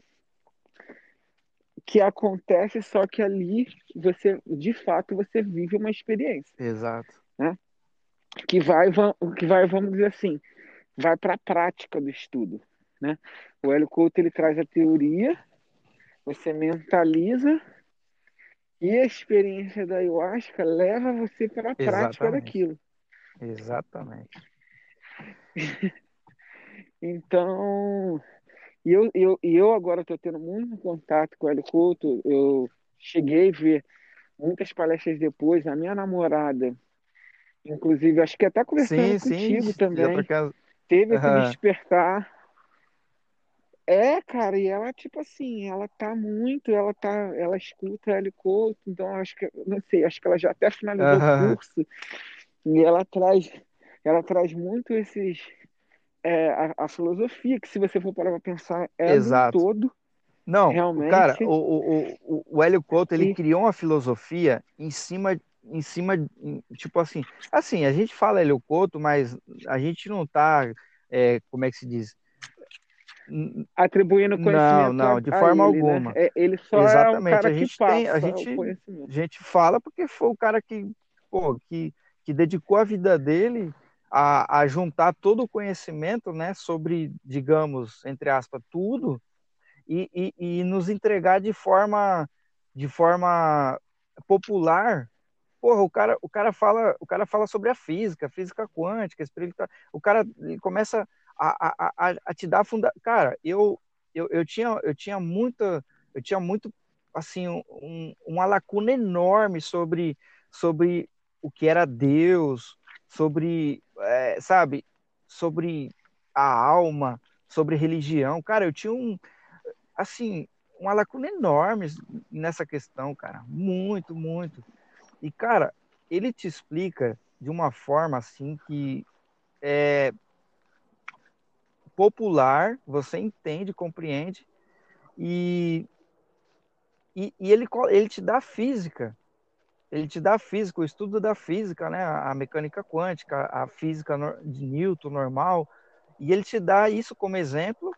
que acontece, só que ali você, de fato, você vive uma experiência. Exato. Né? Que vai, que vai, vamos dizer assim, vai para a prática do estudo. Né? O Hélio Couto ele traz a teoria, você mentaliza e a experiência da ayahuasca leva você para a prática daquilo. Exatamente. [LAUGHS] então, e eu, eu, eu agora estou tendo muito contato com o Hélio Couto. Eu cheguei a ver muitas palestras depois. A minha namorada, inclusive, acho que até conversando sim, contigo sim, também, teve uhum. despertar é, cara, e ela, tipo assim, ela tá muito, ela tá, ela escuta L Couto, então acho que, não sei, acho que ela já até finalizou uhum. o curso, e ela traz, ela traz muito esses, é, a, a, filosofia, que se você for parar pra pensar, é Exato. todo. Não, realmente. cara, o, o, o, o Hélio Couto, ele e... criou uma filosofia em cima, em cima, tipo assim, assim, a gente fala Hélio Couto, mas a gente não tá, é, como é que se diz, atribuindo conhecimento. Não, não, de forma ele, né? alguma. Né? ele só Exatamente. é um cara a gente que tem, a gente, a gente fala porque foi o cara que, pô, que, que dedicou a vida dele a, a juntar todo o conhecimento, né, sobre, digamos, entre aspas, tudo e, e, e nos entregar de forma de forma popular porra, o cara, o cara fala, o cara fala sobre a física, física quântica, espiritual. O cara começa a, a, a, te dar funda... Cara, eu, eu, eu, tinha, eu tinha muita, eu tinha muito, assim, um, uma lacuna enorme sobre, sobre o que era Deus, sobre, é, sabe, sobre a alma, sobre religião. Cara, eu tinha um, assim, uma lacuna enorme nessa questão, cara. Muito, muito. E, cara, ele te explica de uma forma assim que é, popular, você entende, compreende, e, e, e, ele, ele te dá física, ele te dá física, o estudo da física, né, a mecânica quântica, a física de Newton normal, e ele te dá isso como exemplo,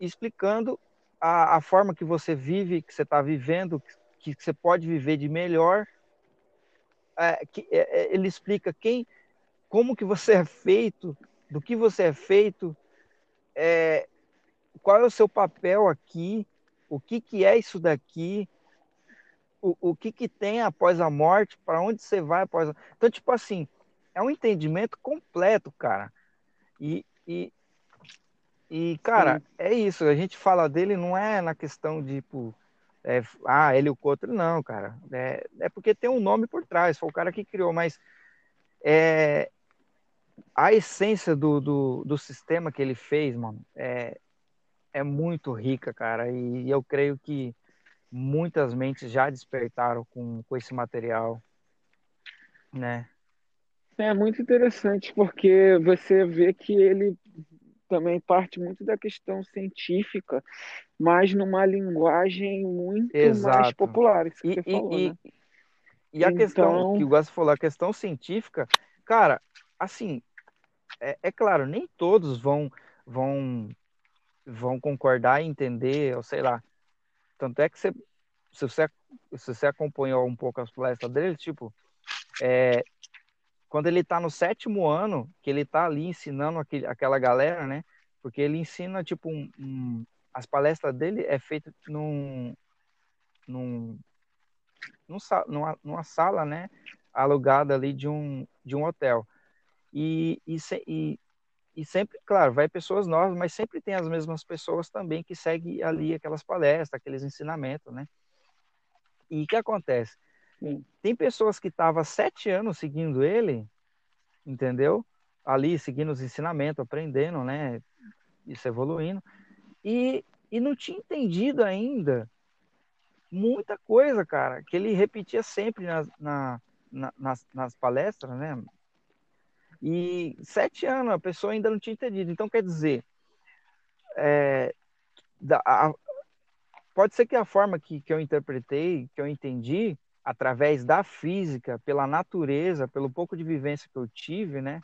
explicando a, a forma que você vive, que você está vivendo, que, que, você pode viver de melhor. É, que, é, é ele explica quem, como que você é feito, do que você é feito, é, qual é o seu papel aqui, o que, que é isso daqui, o, o que, que tem após a morte, para onde você vai após a... Então, tipo assim, é um entendimento completo, cara. E, e, e cara, Sim. é isso. A gente fala dele não é na questão de, tipo, é, ah, ele e o Coutro, não, cara. É, é porque tem um nome por trás, foi o cara que criou, mas é, a essência do, do, do sistema que ele fez, mano, é, é muito rica, cara. E, eu creio que muitas mentes já despertaram com, com esse material, né? É muito interessante porque você vê que ele também parte muito da questão científica, mas numa linguagem muito Exato. mais popular, isso que e, você e, falou, e, né? E a então... questão que o Gus falou, a questão científica, cara, assim, é, é claro, nem todos vão vão vão concordar e entender, ou sei lá, tanto é que você, se, você, se você acompanhou um pouco as palestras dele, tipo, é, quando ele está no sétimo ano, que ele está ali ensinando aquele, aquela galera, né? Porque ele ensina, tipo, um, um, as palestras dele é feita num, num, num, numa, numa sala, né? Alugada ali de um, de um hotel. E, e, e, e sempre, claro, vai pessoas novas, mas sempre tem as mesmas pessoas também que seguem ali aquelas palestras, aqueles ensinamentos, né? E o que acontece? Sim. Tem pessoas que estavam sete anos seguindo ele, entendeu? Ali, seguindo os ensinamentos, aprendendo, né? Isso evoluindo. E, e não tinha entendido ainda muita coisa, cara, que ele repetia sempre na, na, na nas, nas palestras, né? E sete anos a pessoa ainda não tinha entendido. Então, quer dizer, é, a, pode ser que a forma que, que eu interpretei, que eu entendi, através da física, pela natureza, pelo pouco de vivência que eu tive, né?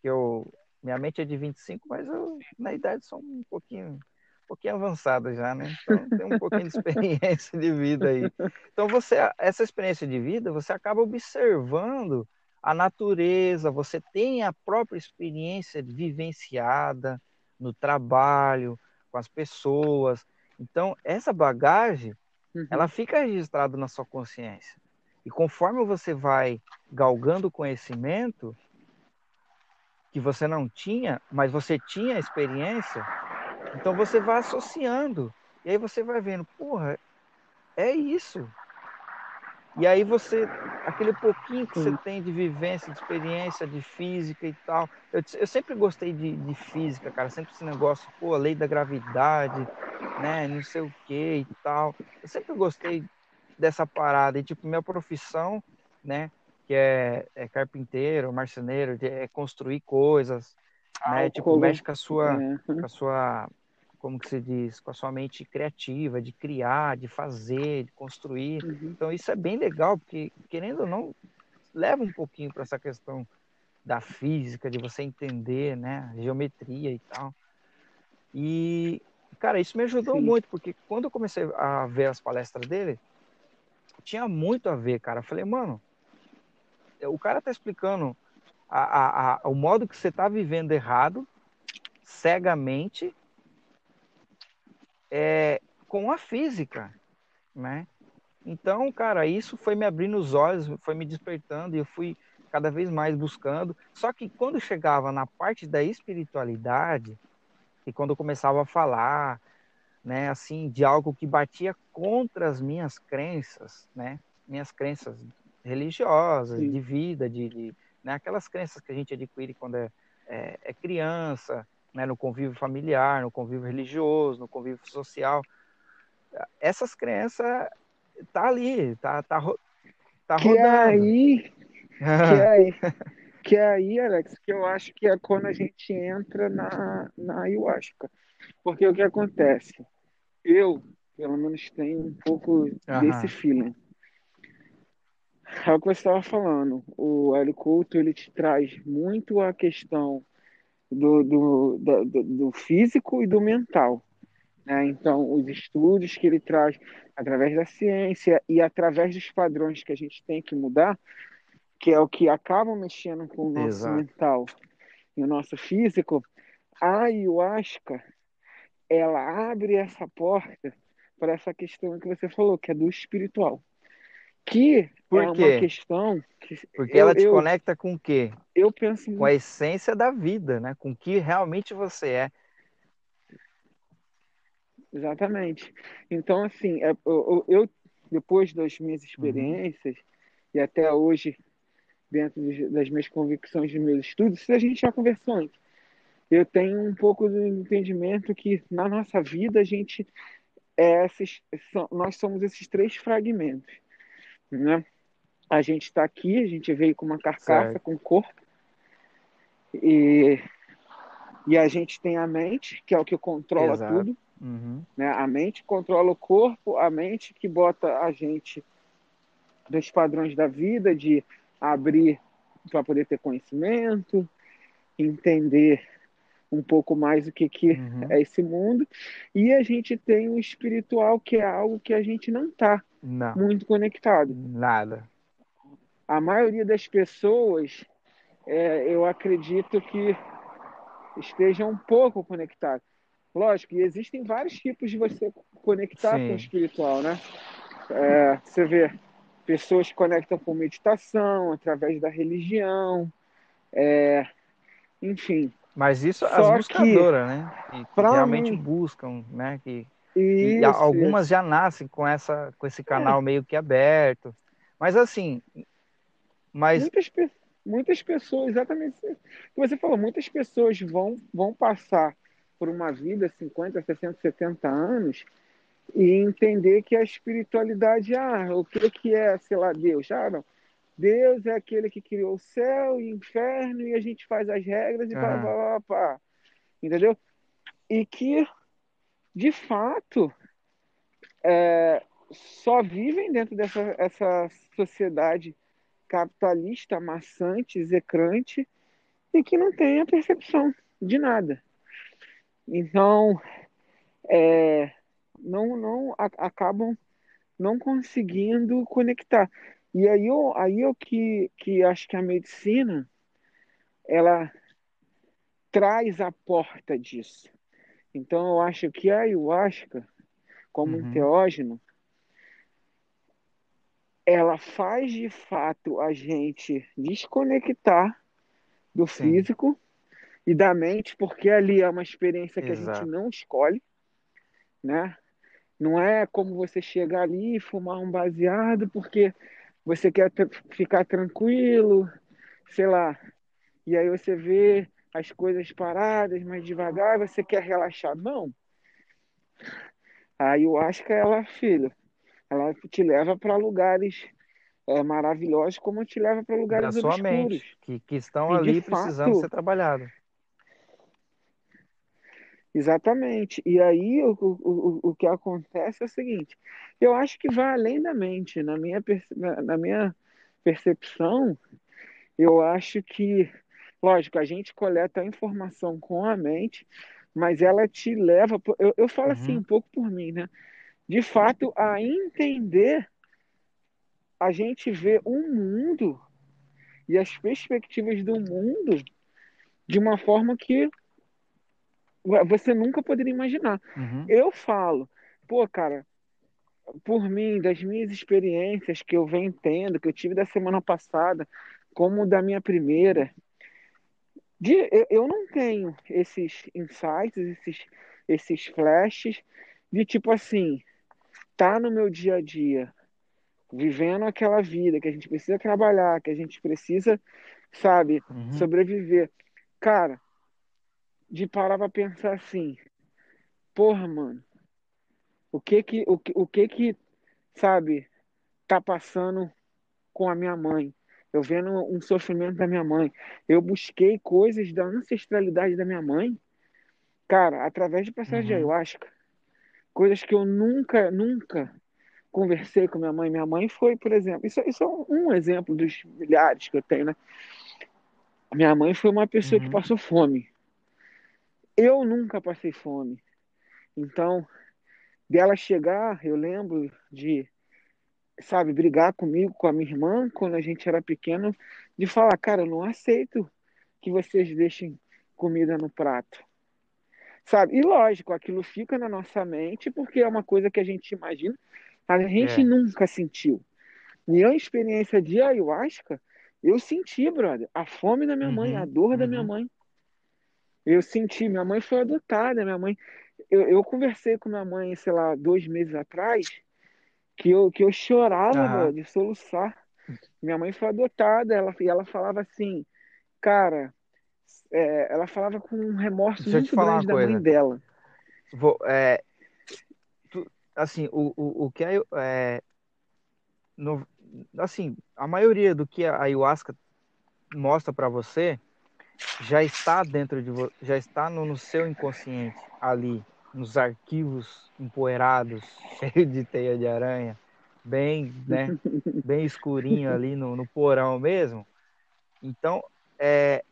Que eu, minha mente é de 25, mas eu, na idade, sou um pouquinho, um pouquinho avançada já, né? Então, tem um pouquinho de [LAUGHS] experiência de vida aí. Então, você, essa experiência de vida, você acaba observando a natureza, você tem a própria experiência vivenciada no trabalho, com as pessoas. Então, essa bagagem, uhum. ela fica registrada na sua consciência. E conforme você vai galgando conhecimento que você não tinha, mas você tinha experiência, então você vai associando. E aí você vai vendo, porra, é isso. E aí você, aquele pouquinho que você tem de vivência, de experiência, de física e tal. Eu, eu sempre gostei de, de, física, cara. Sempre esse negócio, pô, lei da gravidade, né? Não sei o que e tal. Eu sempre gostei dessa parada. E, tipo, minha profissão, né? Que é, é carpinteiro, marceneiro, é construir coisas, né? Ah, tipo, mexe com a sua, é. com a sua como que se diz, com a sua mente criativa, de criar, de fazer, de construir. Uhum. Então isso é bem legal, porque querendo ou não, leva um pouquinho para essa questão da física, de você entender, né, geometria e tal. E cara, isso me ajudou Sim. muito, porque quando eu comecei a ver as palestras dele, tinha muito a ver, cara. Eu falei, mano, o cara tá explicando a, a, a, o modo que você tá vivendo errado, cegamente, é, com a física, né? Então, cara, isso foi me abrindo os olhos, foi me despertando e eu fui cada vez mais buscando. Só que quando chegava na parte da espiritualidade, e quando eu começava a falar, né, assim, de algo que batia contra as minhas crenças, né, minhas crenças religiosas, Sim. de vida, de, de né, aquelas crenças que a gente adquire quando é, é, é criança, né, no convívio familiar, no convívio religioso, no convívio social. Essas crenças tá ali, tá, tá, tá que rodando. É aí, que é aí, [LAUGHS] que é aí, Alex, que eu acho que é quando a gente entra na, na ayahuasca. Porque o que acontece? Eu, pelo menos, tenho um pouco uhum. desse feeling. É o que você estava falando. O Hélio Couto, ele te traz muito a questão do, do, do, do físico e do mental. Né? Então, os estudos que ele traz através da ciência e através dos padrões que a gente tem que mudar, que é o que acaba mexendo com o nosso Exato. mental e o nosso físico, a ayahuasca ela abre essa porta para essa questão que você falou, que é do espiritual. Que Por é quê? uma questão que Porque eu, ela te eu, conecta com o quê? eu penso Com a essência da vida, né? Com o que realmente você é. Exatamente. Então, assim, é, eu, eu, depois das minhas Uhum. experiências e até hoje, dentro das minhas convicções dos meus estudos, isso a gente já conversou antes. Eu tenho um pouco do entendimento que na nossa vida a gente é esses, nós somos esses três fragmentos, né? A gente está aqui, a gente veio com uma carcaça, Certo. com um corpo, e, e a gente tem a mente, que é o que controla Exato. tudo, Uhum. né? A mente controla o corpo, a mente que bota a gente dos padrões da vida, de abrir para poder ter conhecimento, entender um pouco mais o que, que Uhum. é esse mundo. E a gente tem o espiritual, que é algo que a gente não está Não, muito conectado. nada. A maioria das pessoas, é, eu acredito que estejam um pouco conectadas. Lógico, e existem vários tipos de você conectar Sim. com o espiritual, né? É, você vê pessoas que conectam com meditação, através da religião, é, enfim. Mas isso Só as que, buscadoras, né? Que, que realmente mim- buscam, né? Que, e a- Isso, algumas já nascem com essa, com esse canal meio que aberto. Mas assim, mas muitas, pe- muitas pessoas, exatamente isso que você falou, muitas pessoas vão, vão passar por uma vida 50, 60, 70 anos e entender que a espiritualidade, ah, o que que é, sei lá, Deus? Ah, não. Deus é aquele que criou o céu e o inferno e a gente faz as regras e pá, pá, pá, pá. Entendeu? E que, de fato, é, só vivem dentro dessa essa sociedade capitalista, maçante, execrante e que não tem a percepção de nada. Então, é, não, não a- acabam não conseguindo conectar. E aí eu, aí eu que, que acho que a medicina ela traz a porta disso. Então eu acho que a ayahuasca, como um Uhum. teógeno, ela faz de fato a gente desconectar do Sim. físico e da mente, porque ali é uma experiência que a Exato. gente não escolhe, né? Não é como você chegar ali e fumar um baseado porque você quer ficar tranquilo, sei lá. E aí você vê as coisas paradas mais devagar, você quer relaxar. Não. Aí eu acho que ela, filho, ela te leva para lugares é, maravilhosos, como te leva para da lugares sua obscuros. mente, que, que estão E ali precisando fato, ser trabalhados. Exatamente. E aí o, o, o, que acontece é o seguinte: eu acho que vai além da mente. Na minha, na minha percepção, eu acho que, lógico, a gente coleta a informação com a mente, mas ela te leva. Eu, eu falo assim Uhum. um pouco por mim, né? De fato, a entender, a gente vê o mundo e as perspectivas do mundo de uma forma que você nunca poderia imaginar. Uhum. Eu falo, pô, cara, por mim, das minhas experiências que eu venho tendo, que eu tive da semana passada, como da minha primeira, de, eu, não tenho esses insights, esses, esses flashes de tipo assim, tá no meu dia a dia, vivendo aquela vida que a gente precisa trabalhar, que a gente precisa, sabe, Uhum. sobreviver. Cara, de parar pra pensar assim, porra, mano, o que que, o que, o que que, sabe, tá passando com a minha mãe? Eu vendo um sofrimento da minha mãe. Eu busquei coisas da ancestralidade da minha mãe, cara, através de de Uhum. ayahuasca. Coisas que eu nunca, nunca conversei com minha mãe. Minha mãe foi, por exemplo, isso, isso é um, exemplo dos milhares que eu tenho, né? Minha mãe foi uma pessoa que Uhum. passou fome. Eu nunca passei fome. Então, dela chegar, eu lembro de, sabe, brigar comigo, com a minha irmã, quando a gente era pequeno, de falar, cara, eu não aceito que vocês deixem comida no prato. Sabe? E lógico, aquilo fica na nossa mente porque é uma coisa que a gente imagina, mas a gente É. nunca sentiu. minha experiência de ayahuasca, eu senti, brother, a fome da minha mãe, Uhum, a dor da uhum. minha mãe. Eu senti, minha mãe foi adotada, minha mãe. Eu, eu conversei com minha mãe, sei lá, dois meses atrás, que eu, que eu chorava, Aham. brother, de soluçar. Minha mãe foi adotada, ela, e ela falava assim, cara, é, ela falava com um remorso Deixa muito grande da mãe coisa. dela. Vou, é, tu- assim, o, o, o que é, é, no- assim, a maioria do que a ayahuasca mostra para você já está dentro de você, já está no, no seu inconsciente ali, nos arquivos empoeirados, [LAUGHS] cheio de teia de aranha, bem, né, [LAUGHS] bem escurinho ali no, no porão mesmo. Então, é,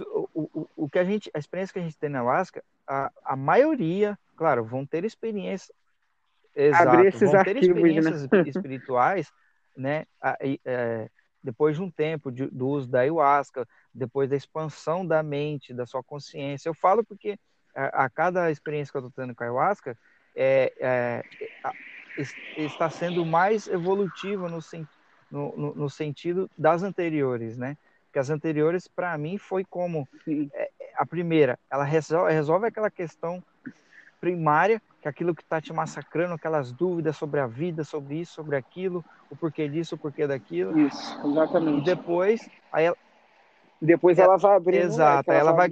o, o, o que a gente, a experiência que a gente tem na ayahuasca, a, a maioria, claro, vão ter experiência Abrir Exato, esses vão ter arquivos, né? experiências espi- espirituais, né? a- é, depois de um tempo de- do uso da ayahuasca, depois da expansão da mente, da sua consciência. Eu falo porque a, a cada experiência que eu estou tendo com a ayahuasca é, é, está sendo mais evolutiva no, no, no- sentido das anteriores, né? Porque as anteriores, para mim, foi como Sim. a primeira, ela resolve, resolve aquela questão primária, que é aquilo que está te massacrando, aquelas dúvidas sobre a vida, sobre isso, sobre aquilo, o porquê disso, o porquê daquilo. Isso, E exatamente. depois, aí ela, Depois ela vai abrir exato, ela vai-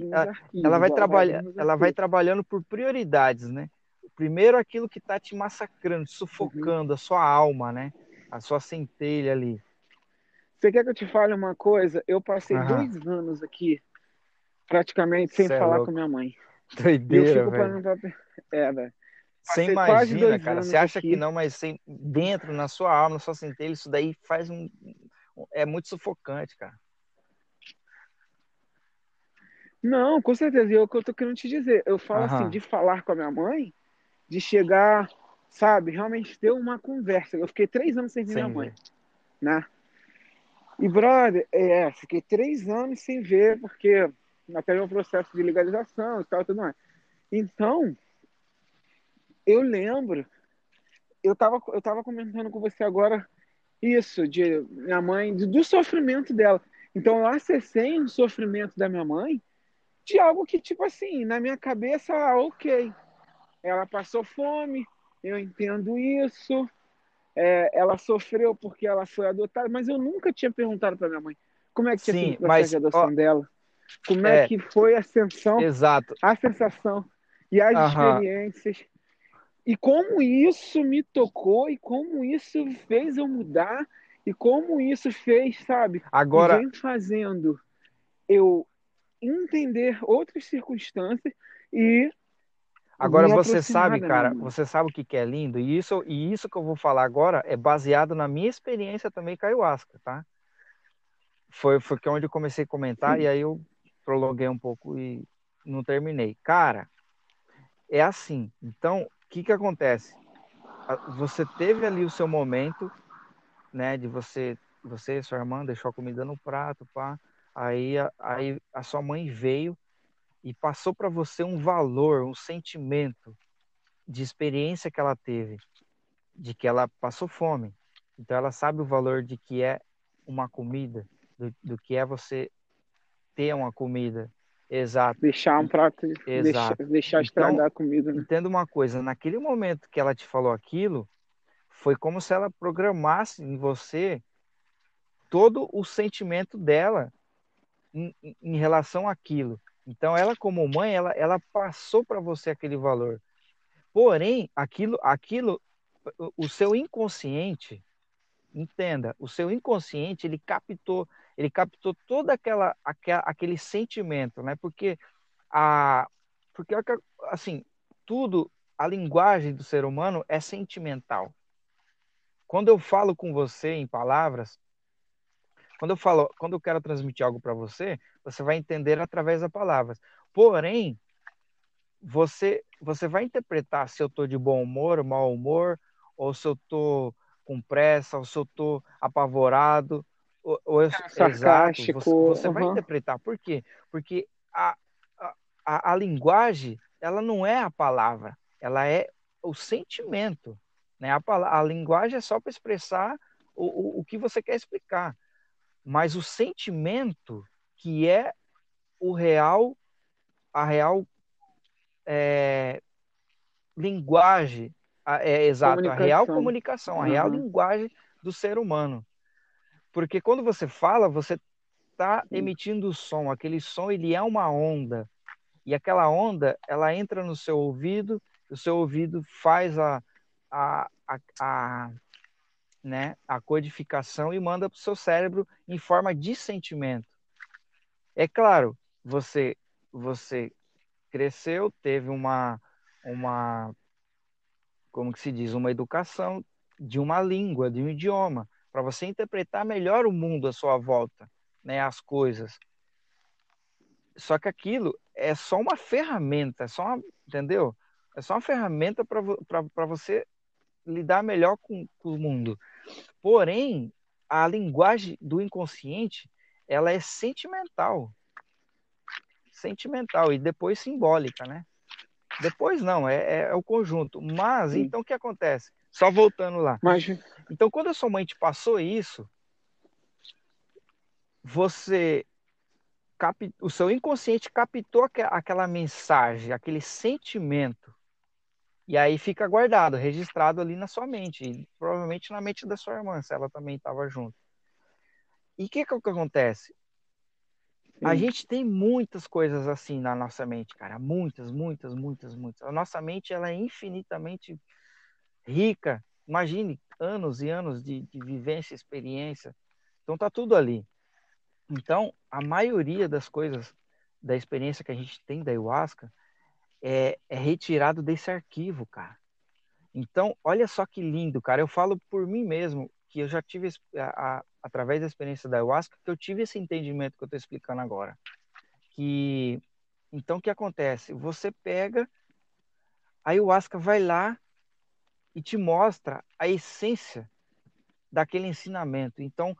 ela vai, trabalhar, abrindo ela vai arquivos. trabalhando por prioridades, né? Primeiro aquilo que está te massacrando, te sufocando a sua alma, né? A sua centelha ali. Você quer que eu te fale uma coisa? Eu passei Aham. dois anos aqui, praticamente, sem Cê é falar louco. com minha mãe. Eu Doideira, fico velho. pra... É, velho. Você imagina, cara, você acha aqui. que não, mas sem, dentro, na sua alma, na sua centelha, isso daí faz um- É muito sufocante, cara. Não, com certeza. E é o que eu tô querendo te dizer. Eu falo Aham. assim, de falar com a minha mãe, de chegar, sabe, realmente ter uma conversa. Eu fiquei três anos sem ver minha mãe, né? E, brother, é, fiquei três anos sem ver, porque até meu processo de legalização e tal, tudo mais. Então, eu lembro, eu tava, eu tava comentando com você agora isso, de minha mãe, do sofrimento dela. Então, eu acessei um sofrimento da minha mãe de algo que, tipo assim, na minha cabeça, ah, ok, ela passou fome, eu entendo isso, é, ela sofreu porque ela foi adotada, mas eu nunca tinha perguntado para minha mãe como é que tinha Sim, sido o processo mas, de adoção ó, dela, como é, é. que foi a ascensão, Exato. a sensação e as Aham. experiências. E como isso me tocou e como isso fez eu mudar e como isso fez, sabe, e Agora, vem fazendo eu entender outras circunstâncias e agora você sabe, cara, você sabe o que que é lindo? E isso, e isso que eu vou falar agora é baseado na minha experiência também com a ayahuasca, tá? Foi, foi que onde eu comecei a comentar e aí eu prolonguei um pouco e não terminei. Cara, é assim. Então, o que que acontece? Você teve ali o seu momento, né, de você, você e sua irmã deixou a comida no prato, pá. Aí, a- aí a sua mãe veio e passou para você um valor, um sentimento de experiência que ela teve, de que ela passou fome. Então ela sabe o valor de que é uma comida, do, do que é você ter uma comida. Exato. Deixar um prato, deixar, Exato. deixar Então, estragar a comida. Né? Entenda uma coisa, naquele momento que ela te falou aquilo, foi como se ela programasse em você todo o sentimento dela em, em- relação àquilo. Então, ela como mãe, ela, ela passou para você aquele valor. Porém, aquilo, aquilo, o- seu inconsciente, entenda, o seu inconsciente, ele captou, ele captou toda aquela, aquela aquele sentimento, né? Porque a, porque assim, tudo, a linguagem do ser humano é sentimental. Quando eu falo com você em palavras, quando eu falo, quando eu quero transmitir algo para você, você vai entender através das palavras. Porém, você você vai interpretar se eu estou de bom humor, mau humor, ou se eu estou com pressa, ou se eu estou apavorado, ou, ou eu, sarcástico. Exato, você, você uhum. vai interpretar. Por quê? Porque a, a, a linguagem, ela não é a palavra, ela é o sentimento. Né? A, a linguagem é só para expressar o, o, o que você quer explicar. Mas o sentimento que é o real, a real é, linguagem, a, é, exato, a real comunicação, a real uhum. linguagem do ser humano. Porque quando você fala, você está emitindo som, aquele som ele é uma onda. E aquela onda, ela entra no seu ouvido, o seu ouvido faz a, a, a, a né, a codificação e manda para o seu cérebro em forma de sentimento. É claro, você você cresceu, teve uma uma como que se diz, uma educação de uma língua, de um idioma, para você interpretar melhor o mundo à sua volta, né, as coisas. Só que aquilo é só uma ferramenta, é só uma, entendeu? É só uma ferramenta para você lidar melhor com, com o mundo. Porém, a linguagem do inconsciente, ela é sentimental. Sentimental e depois simbólica, né? Depois não, é, é, é o conjunto. Mas, Sim. então, o que acontece? Só voltando lá. Mas... Então, quando a sua mãe te passou isso, você o seu inconsciente captou aquela mensagem, aquele sentimento e aí fica guardado, registrado ali na sua mente, e provavelmente na mente da sua irmã, se ela também estava junto. E o que, que, é que acontece? Sim. A gente tem muitas coisas assim na nossa mente, cara. Muitas, muitas, muitas, muitas. A nossa mente ela é infinitamente rica. Imagine anos e anos de, de vivência, experiência. Então tá tudo ali. Então, a maioria das coisas da experiência que a gente tem da ayahuasca, é, é retirado desse arquivo, cara. Então, olha só que lindo, cara. Eu falo por mim mesmo que eu já tive, a, a, através da experiência da ayahuasca, que eu tive esse entendimento que eu estou explicando agora. Que, então, o que acontece? Você pega, a ayahuasca vai lá e te mostra a essência daquele ensinamento. Então,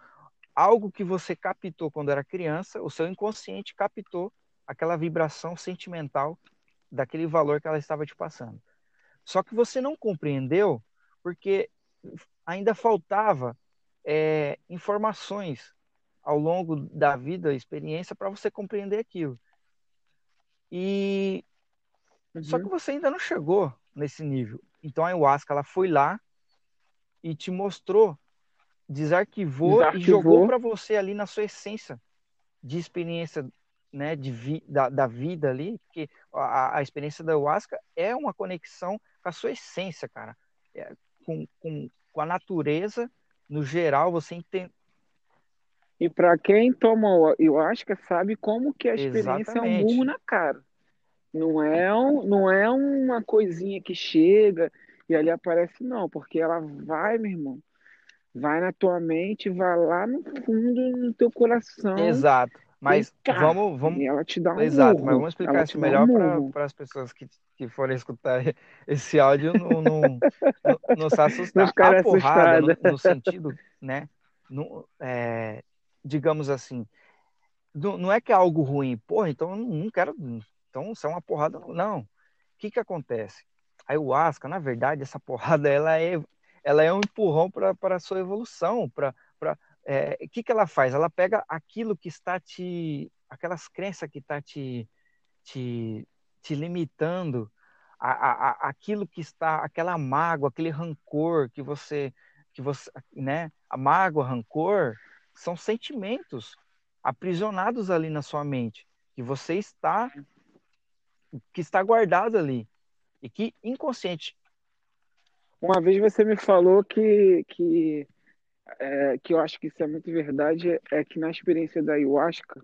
algo que você captou quando era criança, o seu inconsciente captou aquela vibração sentimental daquele valor que ela estava te passando. Só que você não compreendeu porque ainda faltava é, informações ao longo da vida, experiência, para você compreender aquilo. E uhum. só que você ainda não chegou nesse nível. Então a ayahuasca ela foi lá e te mostrou, desarquivou, desarquivou. e jogou para você ali na sua essência de experiência né, de vi, da, da, vida ali, porque a, a, experiência da ayahuasca é uma conexão com a sua essência, cara. É, com, com, com a natureza, no geral, você entende. E para quem toma ayahuasca sabe como que a experiência Exatamente. é um burro na cara. Não é, um, não é uma coisinha que chega e ali aparece, não, porque ela vai, meu irmão, vai na tua mente, vai lá no fundo no teu coração. Exato. Mas vamos, vamos. ela te dá um Exato, mas vamos explicar isso melhor um para as pessoas que, que forem escutar [LAUGHS] esse áudio não, não, não, não se assustar. A porrada, no, no, sentido, né? No, é, digamos assim, não, não é que é algo ruim, porra, então eu não quero. Então, se é uma porrada, não. O que, que acontece? A ayahuasca, na verdade, essa porrada ela é, ela é um empurrão para a sua evolução, para é, o que, que ela faz? Ela pega aquilo que está te. aquelas crenças que está te, te, te limitando, a, a, a, aquilo que está, aquela mágoa, aquele rancor que você. que você né? A mágoa, rancor, são sentimentos aprisionados ali na sua mente, que você está. que está guardado ali. E que inconsciente. Uma vez você me falou que, que é, que eu acho que isso é muito verdade, é que na experiência da ayahuasca,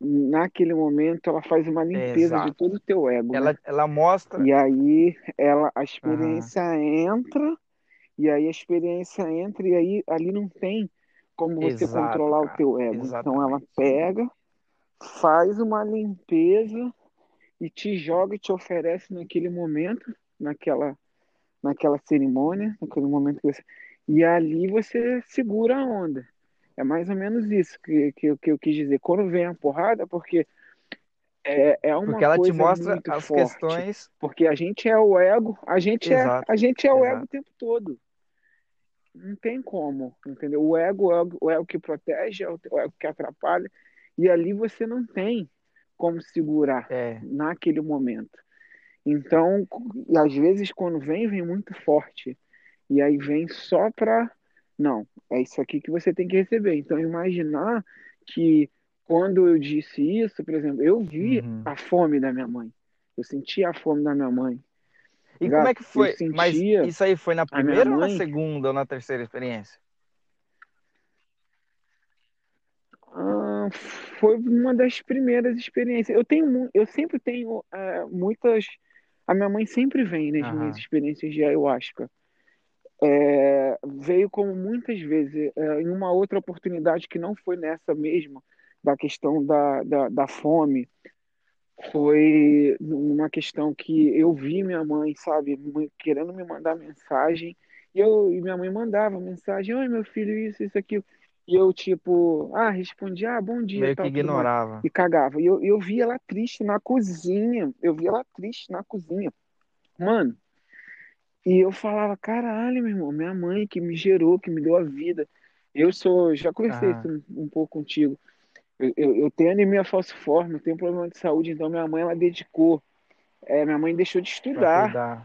naquele momento, ela faz uma limpeza de todo o teu ego. Ela, né? ela mostra. E aí ela, a experiência entra, e aí a experiência entra, e aí ali não tem como você Exato, controlar cara. o teu ego. Exatamente. Então ela pega, faz uma limpeza e te joga e te oferece naquele momento, naquela, naquela cerimônia, naquele momento que você e ali você segura a onda. É mais ou menos isso que, que, que eu quis dizer. Quando vem a porrada, porque é, é uma porque ela coisa te mostra as forte, questões. Porque a gente é o ego, a gente, é, a gente é o ego o tempo todo. não tem como, entendeu? O ego é o, é o que protege, é o, é o que atrapalha, e ali você não tem como segurar É. naquele momento. Então, e às vezes quando vem, vem muito forte. E aí vem só para não, é isso aqui que você tem que receber. Então, imaginar que quando eu disse isso, por exemplo, eu vi Uhum. a fome da minha mãe. Eu senti a fome da minha mãe. E Gato, como é que foi? Mas isso aí foi na primeira ou na mãe. segunda ou na terceira experiência? Ah, foi uma das primeiras experiências. Eu tenho, eu sempre tenho é, muitas. A minha mãe sempre vem nas minhas Aham. experiências de ayahuasca. É, veio como muitas vezes, é, em uma outra oportunidade que não foi nessa mesma, da questão da, da, da fome, foi uma questão que eu vi minha mãe, sabe, querendo me mandar mensagem, e, eu, e minha mãe mandava mensagem, oi meu filho, isso, isso, aquilo. E eu, tipo, ah, respondia, ah, bom dia, Meio que tal, mais. ignorava. E cagava. E eu, eu vi ela triste na cozinha. Eu vi ela triste na cozinha. Mano, e eu falava, caralho, meu irmão, minha mãe que me gerou, que me deu a vida. Eu sou, já conversei Aham. isso um, um pouco contigo. Eu, eu, eu tenho anemia falciforme, eu tenho problema de saúde, então minha mãe, ela dedicou. É, minha mãe deixou de estudar,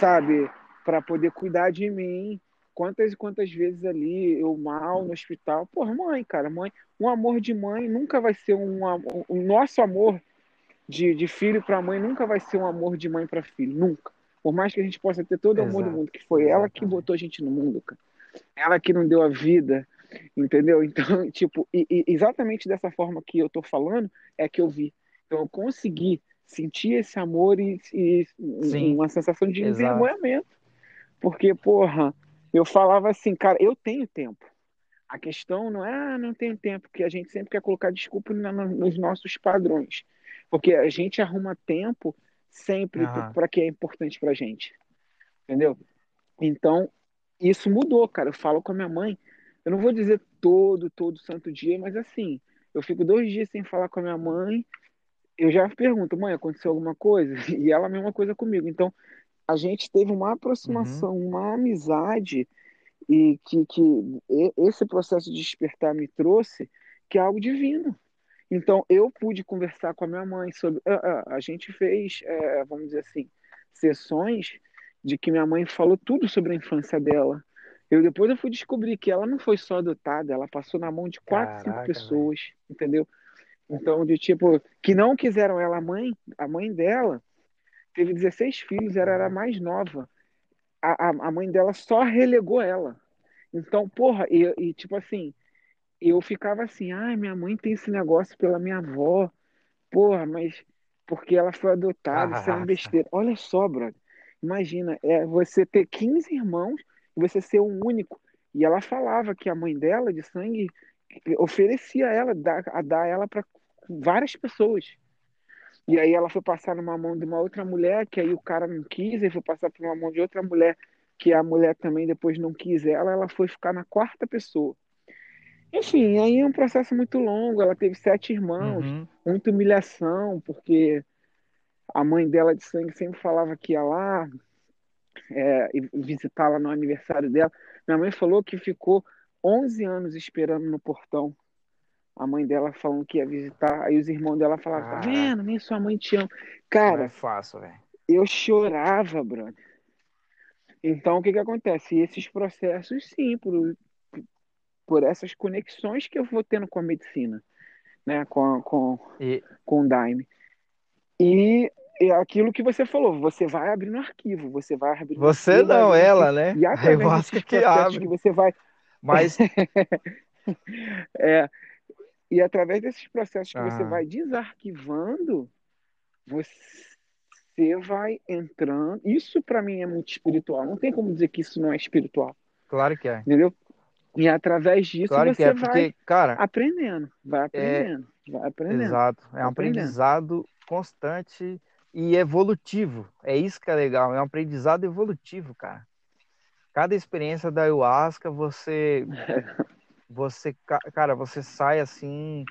sabe, para poder cuidar de mim. Quantas e quantas vezes ali eu mal no hospital. Porra, mãe, cara, mãe, um amor de mãe nunca vai ser um, am- o nosso amor de, de filho para mãe nunca vai ser um amor de mãe para filho, nunca. Por mais que a gente possa ter todo o amor do mundo, que foi ela que botou a gente no mundo, cara. Ela que não deu a vida, entendeu? [LAUGHS] Então, tipo, e- e exatamente dessa forma que eu tô falando é que eu vi. Então, eu consegui sentir esse amor e, e Sim, uma sensação de exato. envergonhamento. Porque, porra, eu falava assim, cara, eu tenho tempo. A questão não é, ah, não tenho tempo, porque a gente sempre quer colocar desculpa na- nos nossos padrões. Porque a gente arruma tempo sempre Aham. para que é importante pra gente. Entendeu? Então, isso mudou, cara. Eu falo com a minha mãe, eu não vou dizer todo, todo santo dia, mas assim, eu fico dois dias sem falar com a minha mãe, eu já pergunto, mãe, aconteceu alguma coisa? [LAUGHS] E ela a mesma coisa comigo. Então, a gente teve uma Uhum. aproximação, uma amizade, e que, que esse processo de despertar me trouxe, que é algo divino. Então, eu pude conversar com a minha mãe sobre. A, a- a gente fez, é, vamos dizer assim, sessões de que minha mãe falou tudo sobre a infância dela. Eu depois eu fui descobrir que ela não foi só adotada, ela passou na mão de quatro, cinco Caraca, velho. pessoas, entendeu? Então, de tipo, que não quiseram ela, a mãe, a mãe dela teve 16 filhos, ela era a mais nova. A, a, a mãe dela só relegou ela. Então, porra, e, e tipo assim, eu ficava assim, ai, minha mãe tem esse negócio pela minha avó, porra, mas porque ela foi adotada, isso é uma besteira. Olha só, brother, imagina, é você ter 15 irmãos e você ser o único. E ela falava que a mãe dela, de sangue, oferecia ela, a dar ela para várias pessoas. E aí ela foi passar numa mão de uma outra mulher, que aí o cara não quis, e foi passar por uma mão de outra mulher, que a mulher também depois não quis ela, ela foi ficar na quarta pessoa. Enfim, aí é um processo muito longo, ela teve sete irmãos, Uhum. muita humilhação, porque a mãe dela de sangue sempre falava que ia lá é, e visitá-la no aniversário dela. Minha mãe falou que ficou 11 anos esperando no portão. A mãe dela falando que ia visitar. Aí os irmãos dela falavam, tá Caraca. vendo? Nem sua mãe te ama. Não é Cara, fácil, velho. eu chorava, brother. Então, o que que acontece? Esses processos, sim, por, essas conexões que eu vou tendo com a medicina, né? Com, com, E com o Daime. E é aquilo que você falou, você vai abrir no arquivo, você vai abrir você arquivo, não, abrir ela, né? E A através ayahuasca que abre. que você vai. Mas, [LAUGHS] É, e através desses processos que você Aham. vai desarquivando, você vai entrando. Isso para mim é muito espiritual. Não tem como dizer que isso não é espiritual, claro que é. entendeu? E através disso Claro que você é, vai porque, cara, aprendendo, vai aprendendo, vai aprendendo. exato. É um aprendizado constante e evolutivo. É isso que é legal. É um aprendizado evolutivo, cara. Cada experiência da ayahuasca, você, [LAUGHS] você, ca- cara, você sai assim,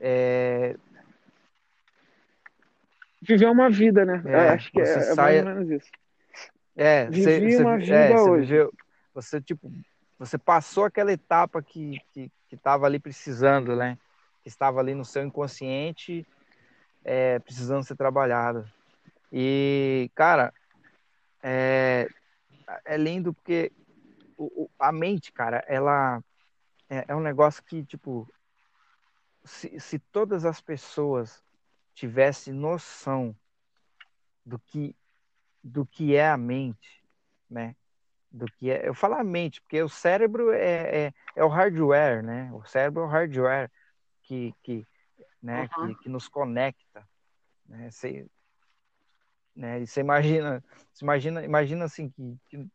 é, Viver uma vida, né? É, acho que é, é sai- mais ou menos isso. É, Vivi você, uma é, vida você hoje. viveu, você tipo, você passou aquela etapa que estava ali precisando, né? Que estava ali no seu inconsciente, é, precisando ser trabalhado. E cara, é, é lindo porque o, o, a mente, cara, ela é, é um negócio que tipo se, se todas as pessoas tivessem noção do que do que é a mente, né? Do que é, eu falo a mente, porque o cérebro é, é, é o hardware, né? O cérebro é o hardware que, que, né? Uhum. que, que nos conecta, né? Você, né? E você imagina, você imagina, imagina assim que, que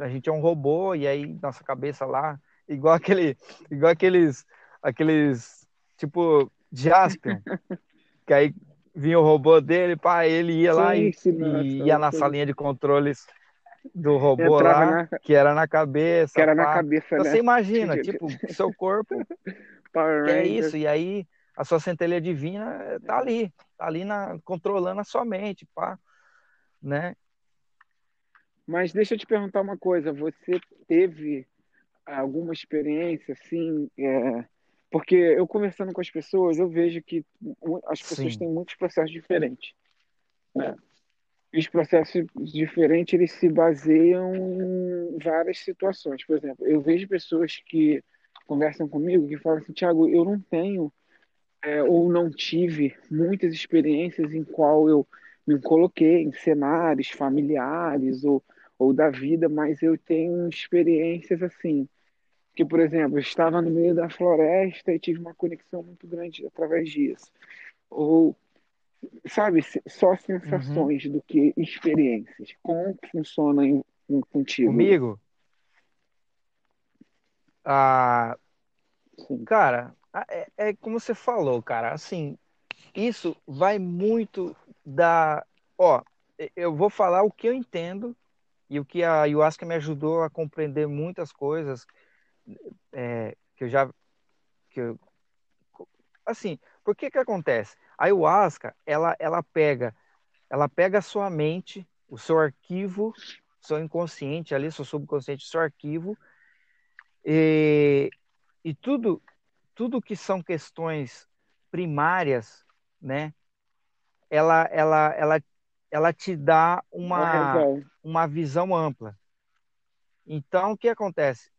a gente é um robô e aí nossa cabeça lá, igual aquele, igual aqueles, aqueles tipo Jasper, que aí vinha o robô dele, pá, ele ia sim, lá e, sim, e ia na salinha de controles do robô lá, na... que era na cabeça. Que era pá. na cabeça, então, né? Você imagina, [LAUGHS] tipo, seu corpo [LAUGHS] é isso, e aí a sua centelha divina tá ali, tá ali na, controlando a sua mente, pá, né? Mas deixa eu te perguntar uma coisa, você teve alguma experiência, assim, é, porque eu conversando com as pessoas, eu vejo que as pessoas Sim. têm muitos processos diferentes. Né? Os processos diferentes, eles se baseiam em várias situações. Por exemplo, eu vejo pessoas que conversam comigo que falam assim, Tiago, eu não tenho é, ou não tive muitas experiências em qual eu me coloquei em cenários familiares ou, ou da vida, mas eu tenho experiências assim que, por exemplo, eu estava no meio da floresta e tive uma conexão muito grande através disso. Ou, sabe, só sensações uhum. do que experiências. Como funciona em, em, contigo? Comigo? Ah, Sim. cara, é, é como você falou, cara, assim, isso vai muito da... Ó, eu vou falar o que eu entendo e o que a ayahuasca me ajudou a compreender muitas coisas é, que eu já que eu, assim, por que que acontece? A ayahuasca, ela ela pega ela pega a sua mente, o seu arquivo, seu inconsciente ali, seu subconsciente, seu arquivo e, e tudo tudo que são questões primárias, né? Ela ela ela ela te dá uma uma visão ampla. Então, o que acontece?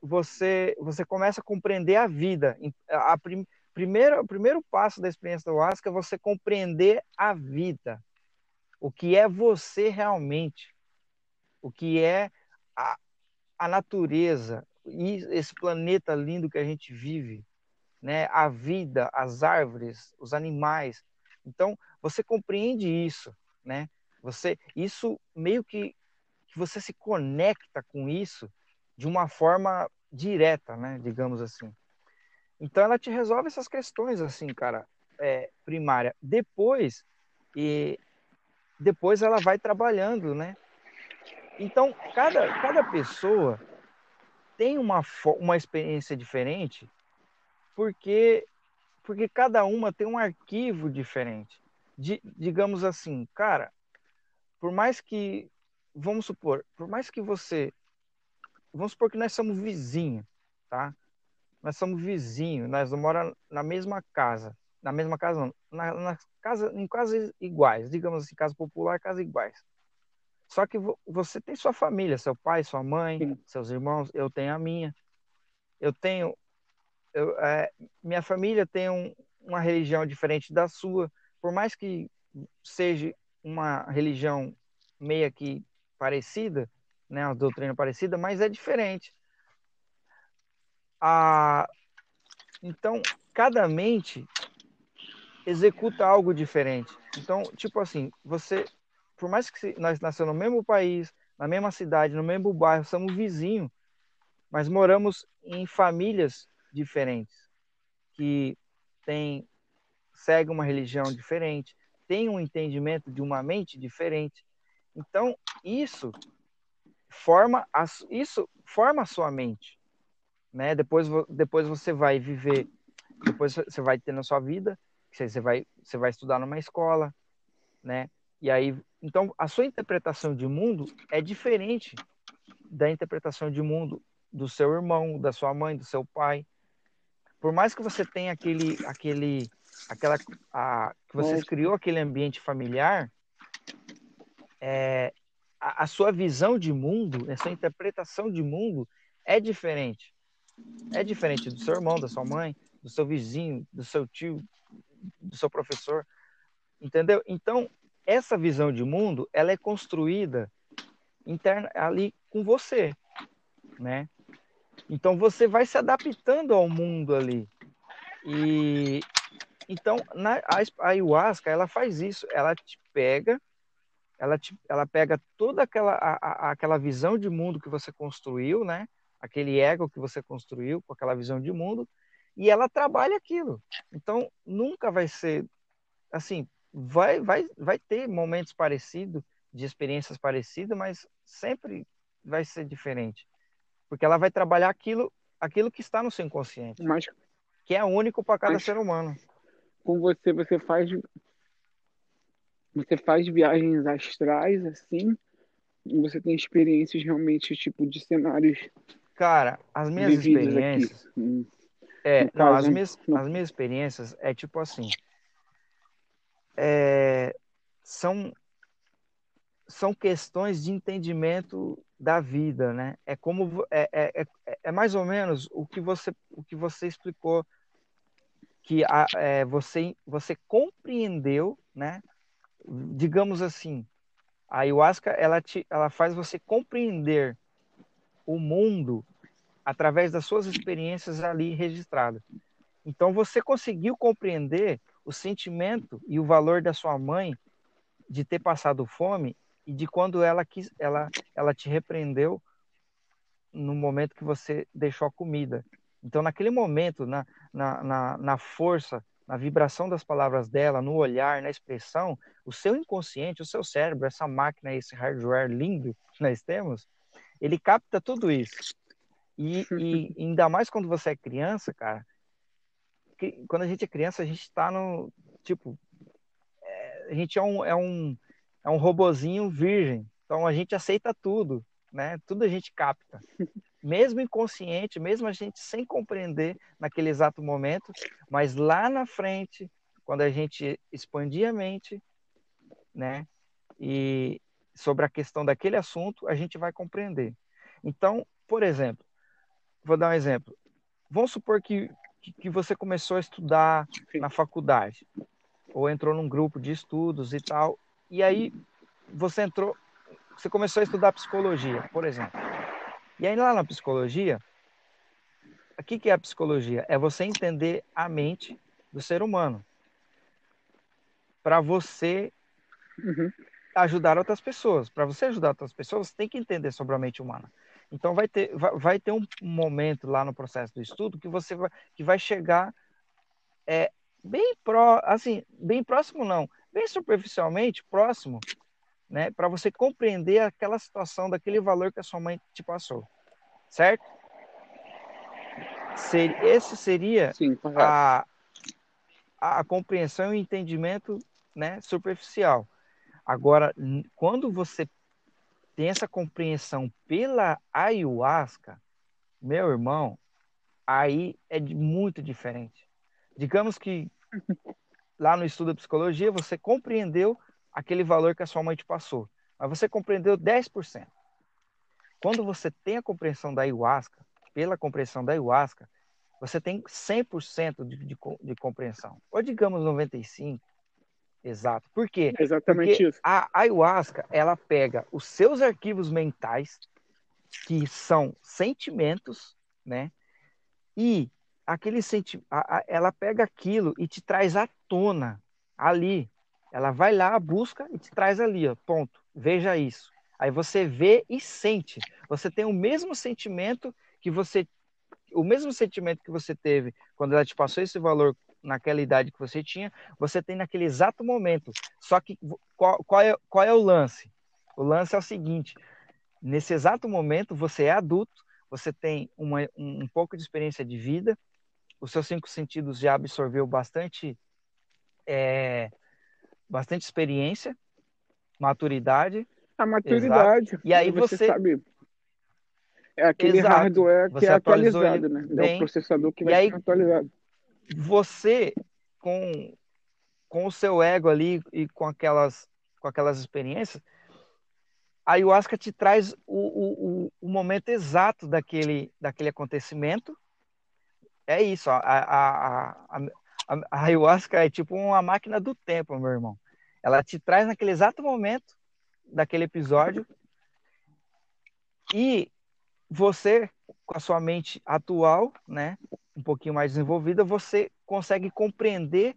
você você começa a compreender a vida. A prim, primeiro, o primeiro passo da experiência do ayahuasca é você compreender a vida. O que é você realmente. O que é a, a natureza e esse planeta lindo que a gente vive, né? A vida, as árvores, os animais. Então, você compreende isso, né? Você isso meio que que você se conecta com isso de uma forma direta, né, digamos assim. Então ela te resolve essas questões assim, cara, é, primária. Depois e depois ela vai trabalhando, né? Então cada cada pessoa tem uma uma experiência diferente, porque porque cada uma tem um arquivo diferente. De, digamos assim, cara, por mais que vamos supor, por mais que você vamos supor que nós somos vizinhos, tá? Nós somos vizinhos, nós moramos na mesma casa, na mesma casa não, na, na casa, em casas iguais, digamos assim, casa popular, casas iguais. Só que você tem sua família, seu pai, sua mãe, Sim. seus irmãos, eu tenho a minha. Eu tenho, eu, é, minha família tem um, uma religião diferente da sua, por mais que seja uma religião meia que parecida, né, uma doutrina parecida, mas é diferente. A... Então, cada mente executa algo diferente. Então, tipo assim, você, por mais que nós nascemos no mesmo país, na mesma cidade, no mesmo bairro, somos vizinhos, mas moramos em famílias diferentes, que tem segue uma religião diferente, tem um entendimento de uma mente diferente. Então, isso forma a, isso forma a sua mente, né? Depois, depois você vai viver, depois você vai ter na sua vida, você vai, você vai estudar numa escola, né? E aí, então a sua interpretação de mundo é diferente da interpretação de mundo do seu irmão, da sua mãe, do seu pai. Por mais que você tenha aquele, aquele, aquela, a, que você criou aquele ambiente familiar, é, a, a, sua visão de mundo, a sua interpretação de mundo é diferente. É diferente do seu irmão, da sua mãe, do seu vizinho, do seu tio, do seu professor, entendeu? Então essa visão de mundo, ela é construída interna ali com você, né? Então você vai se adaptando ao mundo ali. E então na, a ayahuasca ela faz isso, ela te pega, ela te, ela pega toda aquela a, a, aquela visão de mundo que você construiu, né? Aquele ego que você construiu com aquela visão de mundo e ela trabalha aquilo. Então nunca vai ser assim, vai vai vai ter momentos parecidos, de experiências parecidas, mas sempre vai ser diferente porque ela vai trabalhar aquilo, aquilo que está no seu inconsciente, mas, que é único para cada ser humano. Com você, você faz você faz viagens astrais assim, você tem experiências realmente tipo de cenários. Cara, as minhas experiências. Hum. É, não, as minhas, as minhas experiências é tipo assim. É, são são questões de entendimento da vida, né? É como é, é, é, é mais ou menos o que você o que você explicou que a, é, você você compreendeu, né? Digamos assim, a ayahuasca ela te ela faz você compreender o mundo através das suas experiências ali registradas. Então você conseguiu compreender o sentimento e o valor da sua mãe de ter passado fome e de quando ela quis, ela, ela te repreendeu no momento que você deixou a comida. Então, naquele momento, na, na, na, na força, na vibração das palavras dela, no olhar, na expressão, o seu inconsciente, o seu cérebro, essa máquina, esse hardware lindo que nós temos, ele capta tudo isso. E, e [LAUGHS] ainda mais quando você é criança, cara, que, quando a gente é criança, a gente está no, tipo, é, a gente é um, é um, é um robozinho virgem. Então a gente aceita tudo, né? Tudo a gente capta. [LAUGHS] Mesmo inconsciente, mesmo a gente sem compreender naquele exato momento, mas lá na frente, quando a gente expandir a mente, né? E sobre a questão daquele assunto, a gente vai compreender. Então, por exemplo, vou dar um exemplo. Vamos supor que, que você começou a estudar na faculdade, ou entrou num grupo de estudos e tal, e aí você entrou, você começou a estudar psicologia, por exemplo. E aí lá na psicologia, o que, que é a psicologia? É você entender a mente do ser humano. Para você uhum. Ajudar outras pessoas. Para você ajudar outras pessoas, você tem que entender sobre a mente humana. Então vai ter, vai, ter um momento lá no processo do estudo que você vai, que vai chegar é, bem pró, assim, bem próximo não, bem superficialmente próximo, né, para você compreender aquela situação daquele valor que a sua mãe te passou, certo? Ser, esse seria Sim, a, a compreensão e entendimento, né, superficial. Agora, quando você tem essa compreensão pela ayahuasca, meu irmão, aí é muito diferente. Digamos que [LAUGHS] lá no estudo da psicologia, você compreendeu aquele valor que a sua mãe te passou, mas você compreendeu 10%. Quando você tem a compreensão da ayahuasca, pela compreensão da ayahuasca, você tem 100% de, de, de compreensão. Ou digamos 95%. Exato. Por quê? exatamente Porque isso. A ayahuasca, ela pega os seus arquivos mentais, que são sentimentos, né? E aquele senti ela pega aquilo e te traz à tona ali. Ela vai lá, busca e te traz ali, ó, ponto. Veja isso. Aí você vê e sente. Você tem o mesmo sentimento que você o mesmo sentimento que você teve quando ela te passou esse valor naquela idade que você tinha, você tem naquele exato momento. Só que qual, qual, é, qual é o lance? O lance é o seguinte: nesse exato momento você é adulto, você tem uma, um, um pouco de experiência de vida, os seus cinco sentidos já absorveu bastante é, bastante experiência, maturidade. A maturidade. Exato. E aí você, sabe. É aquele Exato. hardware que você é atualizado, né? Bem, é o processador que vai aí, ser atualizado. Você, com, com o seu ego ali e com aquelas, com aquelas experiências, a ayahuasca te traz o, o, o momento exato daquele, daquele acontecimento. É isso, a, a, a, a ayahuasca é tipo uma máquina do tempo, meu irmão. Ela te traz naquele exato momento daquele episódio e você, com a sua mente atual, né, um pouquinho mais desenvolvida, você consegue compreender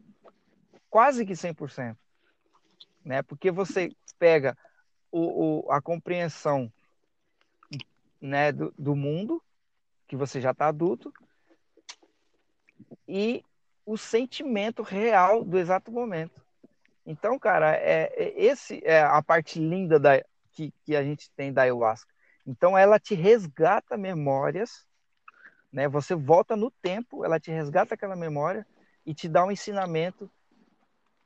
quase que 100%, né? Porque você pega o, o, a compreensão né, do, do mundo, que você já está adulto, e o sentimento real do exato momento. Então, cara, é, é esse é a parte linda da, que, que a gente tem da ayahuasca. Então, ela te resgata memórias, né? Você volta no tempo, ela te resgata aquela memória e te dá um ensinamento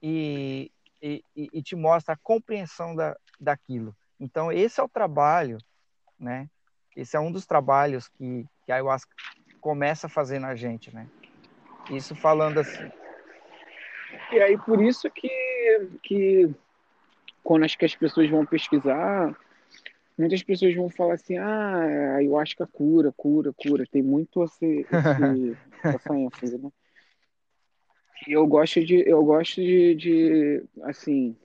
e, e, e te mostra a compreensão da, daquilo. Então, esse é o trabalho, né? Esse é um dos trabalhos que, que a ayahuasca começa a fazer na gente, né? Isso falando assim. E aí, por isso que, que quando acho que as pessoas vão pesquisar, muitas pessoas vão falar assim, ah, a ayahuasca cura, cura, cura. Tem muito esse, esse [LAUGHS] essa ênfase, né? E eu gosto de, eu gosto de, de assim,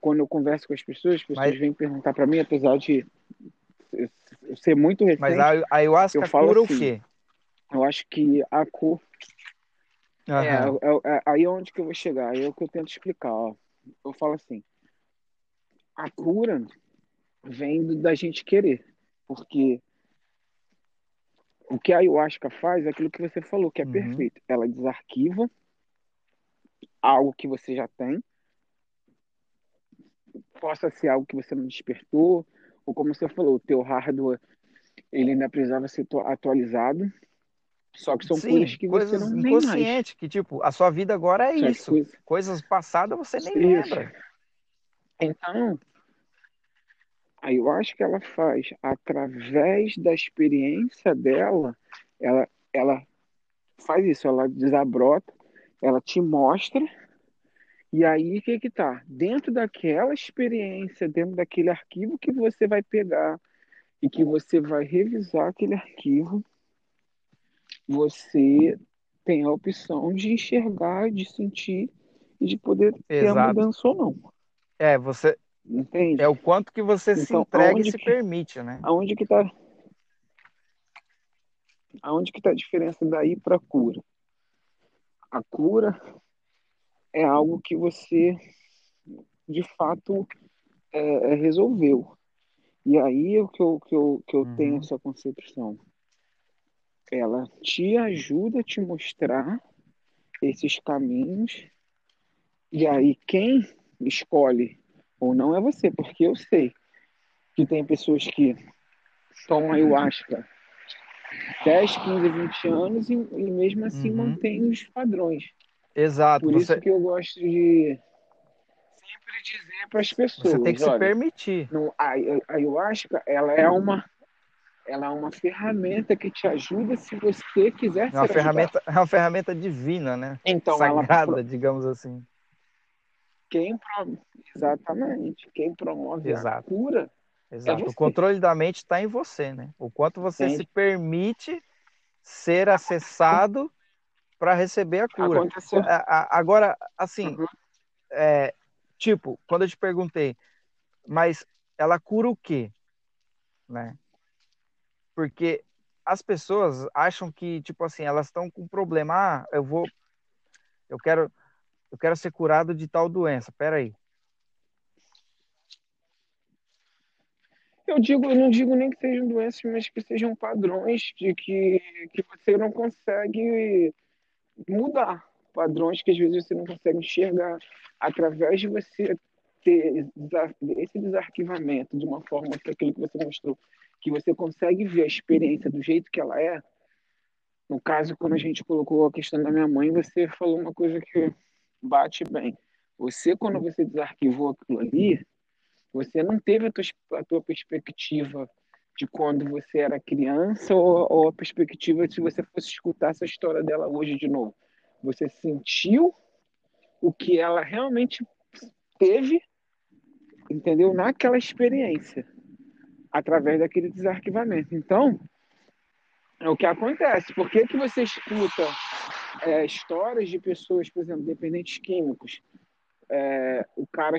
quando eu converso com as pessoas, as pessoas Mas... vêm perguntar para mim, apesar de ser muito recente. Mas a ayahuasca eu falo cura assim, o quê? Eu acho que a cor. Uhum. É, é, é, aí é onde que eu vou chegar, aí é o que eu tento explicar. Ó. Eu falo assim: a cura vem da gente querer, porque o que a ayahuasca faz é aquilo que você falou, que é uhum. perfeito. Ela desarquiva algo que você já tem possa ser algo que você não despertou, ou como você falou, o teu hardware ele ainda precisava ser atualizado. Só que são Sim, coisas que coisas você não tem mais. que tipo, a sua vida agora é isso. Coisas... coisas passadas você nem isso. lembra. Então, aí eu acho que ela faz através da experiência dela, ela ela faz isso, ela desabrota, ela te mostra e aí, o que que tá? Dentro daquela experiência, dentro daquele arquivo que você vai pegar e que você vai revisar aquele arquivo, você tem a opção de enxergar, de sentir e de poder ter a mudança ou não. É, você Entende? É o quanto que você então, se entrega e se que, permite, né? Aonde que tá Aonde que tá a diferença daí para cura? A cura é algo que você de fato é, é resolveu. E aí é que eu, que eu, que eu uhum. tenho essa concepção. Ela te ajuda a te mostrar esses caminhos. E aí quem escolhe ou não é você, porque eu sei que tem pessoas que tomam ayahuasca 10, 15, 20 anos e, e mesmo assim uhum. mantém os padrões. Exato. Por você... isso que eu gosto de sempre dizer para as pessoas. Você tem que olha, se permitir. No, a, a ayahuasca, ela é uma ela é uma ferramenta que te ajuda se você quiser é uma ferramenta É uma ferramenta divina, né? Então, Sagrada, ela... digamos assim. Quem pro... Exatamente. Quem promove Exato. a cura é Exato. É o controle da mente está em você, né? O quanto você Sim. se permite ser acessado para receber a cura. Aconteceu. Agora, assim, uhum. é, tipo, quando eu te perguntei, mas ela cura o quê? Né? Porque as pessoas acham que, tipo assim, elas estão com problema. Ah, eu vou. Eu quero. Eu quero ser curado de tal doença. Peraí. Eu digo, eu não digo nem que sejam doenças, mas que sejam padrões de que, que você não consegue mudar padrões que às vezes você não consegue enxergar através de você ter esse desarquivamento de uma forma que aquilo que você mostrou, que você consegue ver a experiência do jeito que ela é. No caso, quando a gente colocou a questão da minha mãe, você falou uma coisa que bate bem. Você, quando você desarquivou aquilo ali, você não teve a tua, a tua perspectiva de quando você era criança ou, ou a perspectiva se você fosse escutar essa história dela hoje de novo? Você sentiu o que ela realmente teve, entendeu? Naquela experiência, através daquele desarquivamento. Então, é o que acontece. Por que, que você escuta é, histórias de pessoas, por exemplo, dependentes químicos? É, o cara